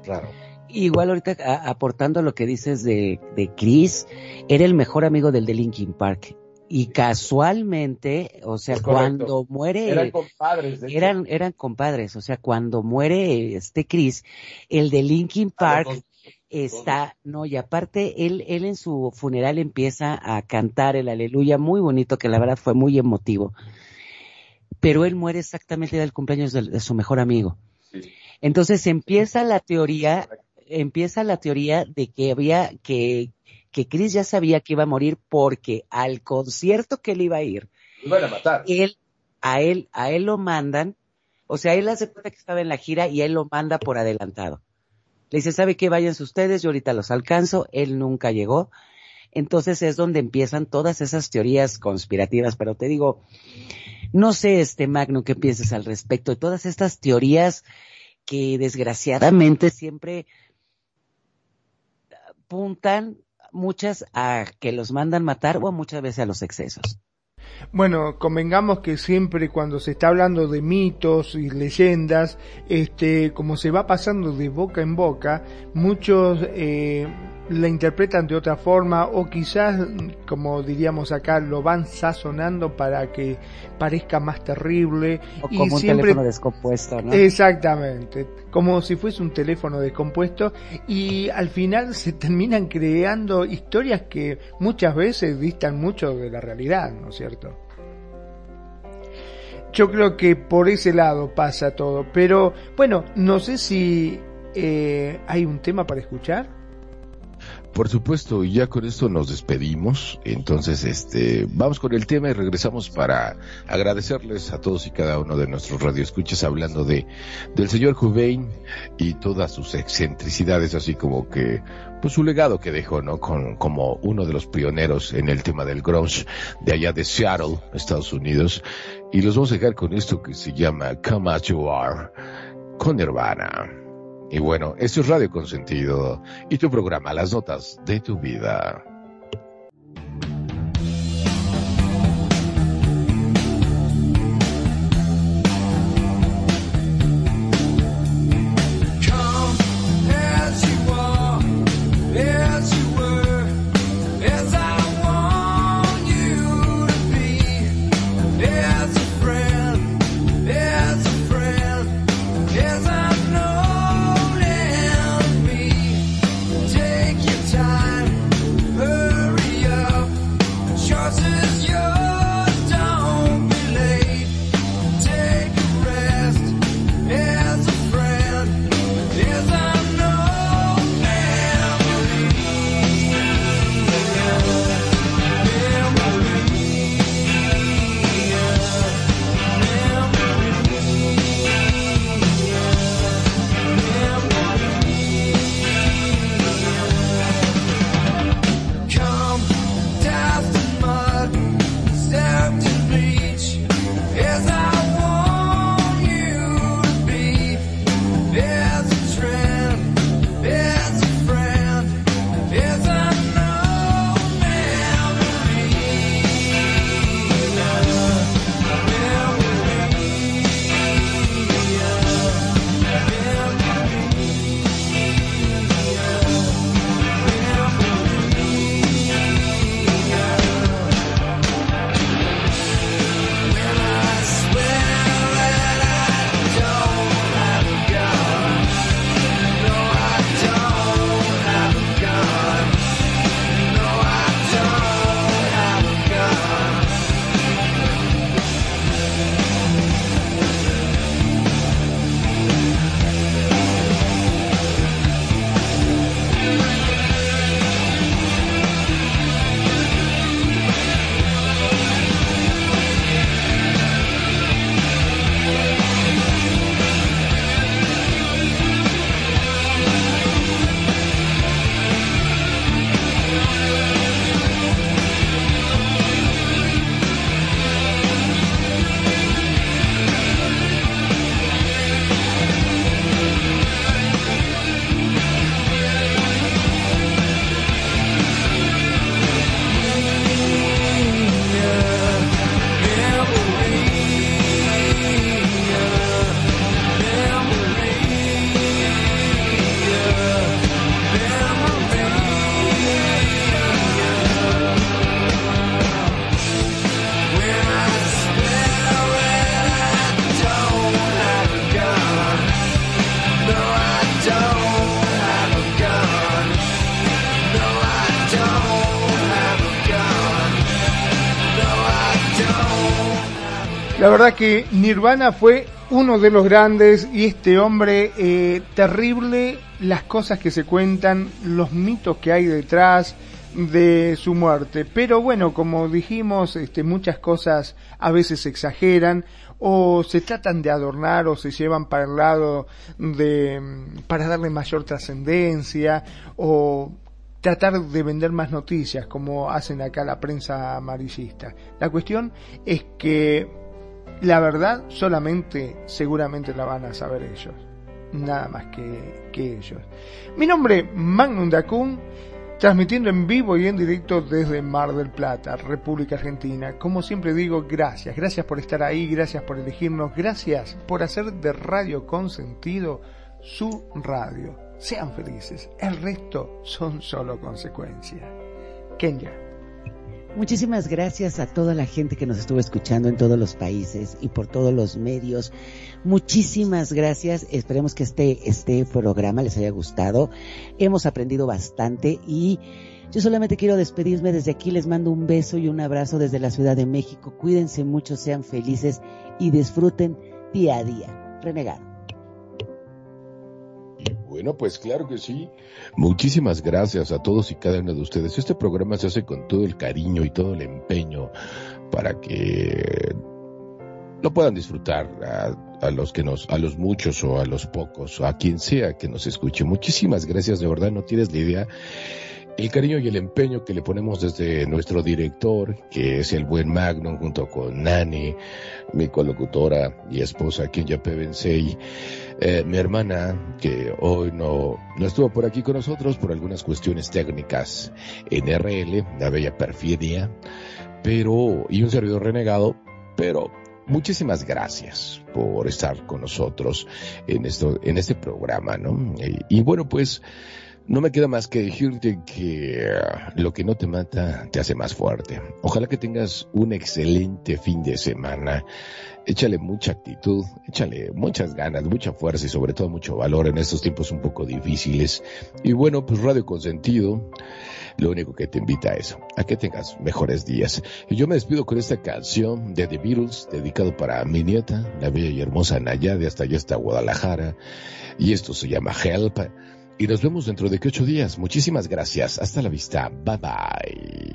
raro. Igual ahorita a- aportando lo que dices de, de Chris, era el mejor amigo del de Linkin Park. Y casualmente, o sea, cuando muere, compadres. eran, eran compadres, o sea, cuando muere este Chris, el de Linkin Park está, no, y aparte él, él en su funeral empieza a cantar el aleluya muy bonito, que la verdad fue muy emotivo. Pero él muere exactamente del cumpleaños de, de su mejor amigo. Entonces empieza la teoría, empieza la teoría de que había, que, que Chris ya sabía que iba a morir porque al concierto que él iba a ir, Iban a matar. él, a él, a él lo mandan, o sea, él hace cuenta que estaba en la gira y él lo manda por adelantado. Le dice, ¿sabe qué? Váyanse ustedes, yo ahorita los alcanzo, él nunca llegó. Entonces es donde empiezan todas esas teorías conspirativas, pero te digo, no sé, este Magno, qué piensas al respecto de todas estas teorías que desgraciadamente siempre apuntan muchas a que los mandan matar o muchas veces a los excesos. Bueno, convengamos que siempre cuando se está hablando de mitos y leyendas, este, como se va pasando de boca en boca, muchos eh, la interpretan de otra forma o quizás, como diríamos acá, lo van sazonando para que parezca más terrible. O y como un siempre teléfono descompuesto, ¿no? Exactamente, como si fuese un teléfono descompuesto y al final se terminan creando historias que muchas veces distan mucho de la realidad, ¿no es cierto? Yo creo que por ese lado pasa todo, pero bueno, no sé si eh, hay un tema para escuchar. Por supuesto, ya con esto nos despedimos. Entonces, este, vamos con el tema y regresamos para agradecerles a todos y cada uno de nuestros radioescuchas hablando de, del señor Cobain y todas sus excentricidades, así como que, pues su legado que dejó, ¿no? Con, como uno de los pioneros en el tema del grunge de allá de Seattle, Estados Unidos. Y los vamos a dejar con esto que se llama Come As You Are, con Nirvana. Y bueno, esto es Radio Consentido y tu programa Las Notas de tu Vida. La verdad que Nirvana fue uno de los grandes y este hombre eh, terrible, las cosas que se cuentan, los mitos que hay detrás de su muerte. Pero bueno, como dijimos, este, muchas cosas a veces se exageran o se tratan de adornar o se llevan para el lado de mm, para darle mayor trascendencia o tratar de vender más noticias como hacen acá la prensa amarillista. La cuestión es que la verdad solamente seguramente la van a saber ellos, nada más que, que ellos. Mi nombre Magnum Dacun, transmitiendo en vivo y en directo desde Mar del Plata, República Argentina. Como siempre digo, gracias, gracias por estar ahí, gracias por elegirnos, gracias por hacer de Radio Consentido su radio. Sean felices, el resto son solo consecuencias. Kenya. Muchísimas gracias a toda la gente que nos estuvo escuchando en todos los países y por todos los medios. Muchísimas gracias. Esperemos que este, este programa les haya gustado. Hemos aprendido bastante y yo solamente quiero despedirme desde aquí. Les mando un beso y un abrazo desde la Ciudad de México. Cuídense mucho, sean felices y disfruten día a día. Renegado. Pues claro que sí. Muchísimas gracias a todos y cada uno de ustedes. Este programa se hace con todo el cariño y todo el empeño para que lo puedan disfrutar a, a los que nos, a los muchos o a los pocos o a quien sea que nos escuche. Muchísimas gracias, de verdad, no tienes la idea el cariño y el empeño que le ponemos desde nuestro director, que es el buen Magnum, junto con Nani, mi colocutora y esposa, quien ya eh, mi hermana, que hoy no, no estuvo por aquí con nosotros por algunas cuestiones técnicas en RL, la bella perfidia, pero, y un servidor renegado, pero muchísimas gracias por estar con nosotros en esto, en este programa, ¿no? Y bueno, pues, no me queda más que decirte que ah, lo que no te mata te hace más fuerte. Ojalá que tengas un excelente fin de semana. Échale mucha actitud, échale muchas ganas, mucha fuerza y sobre todo mucho valor en estos tiempos un poco difíciles. Y bueno, pues Radio Consentido, lo único que te invita a eso, a que tengas mejores días. Y yo me despido con esta canción de The Beatles, dedicado para mi nieta, la bella y hermosa Nayade, hasta allá hasta Guadalajara. Y esto se llama Help. Y nos vemos dentro de que ocho días. Muchísimas gracias. Hasta la vista. Bye bye.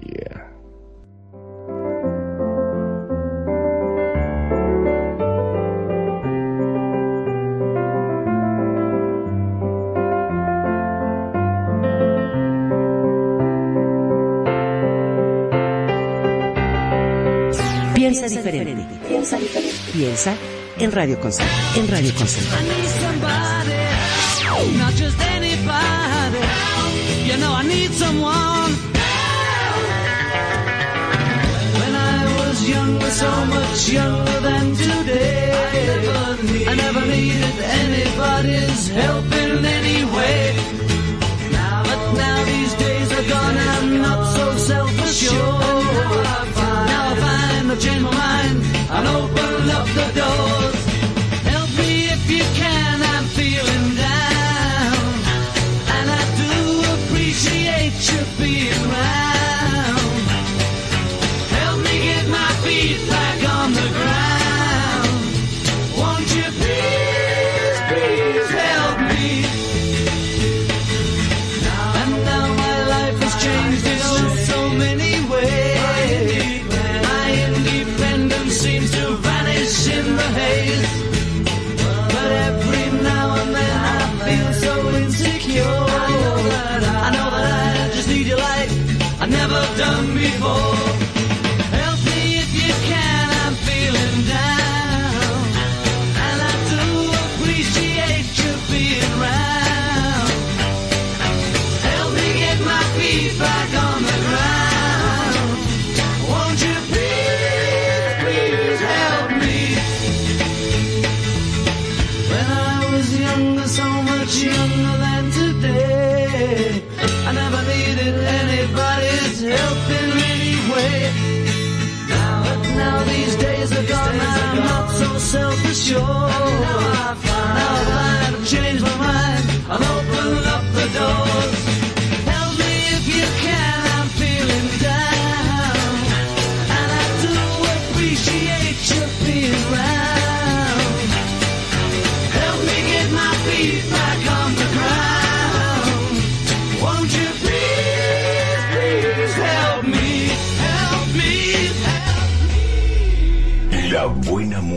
Piensa diferente. Piensa diferente. Piensa en Radio Consent. En Radio Consent. You know I need someone. When I was younger, so much younger than today, I never needed anybody's help in any way. But now these days are gone, I'm not so self-assured. Now I find I've changed my mind and opened up the doors.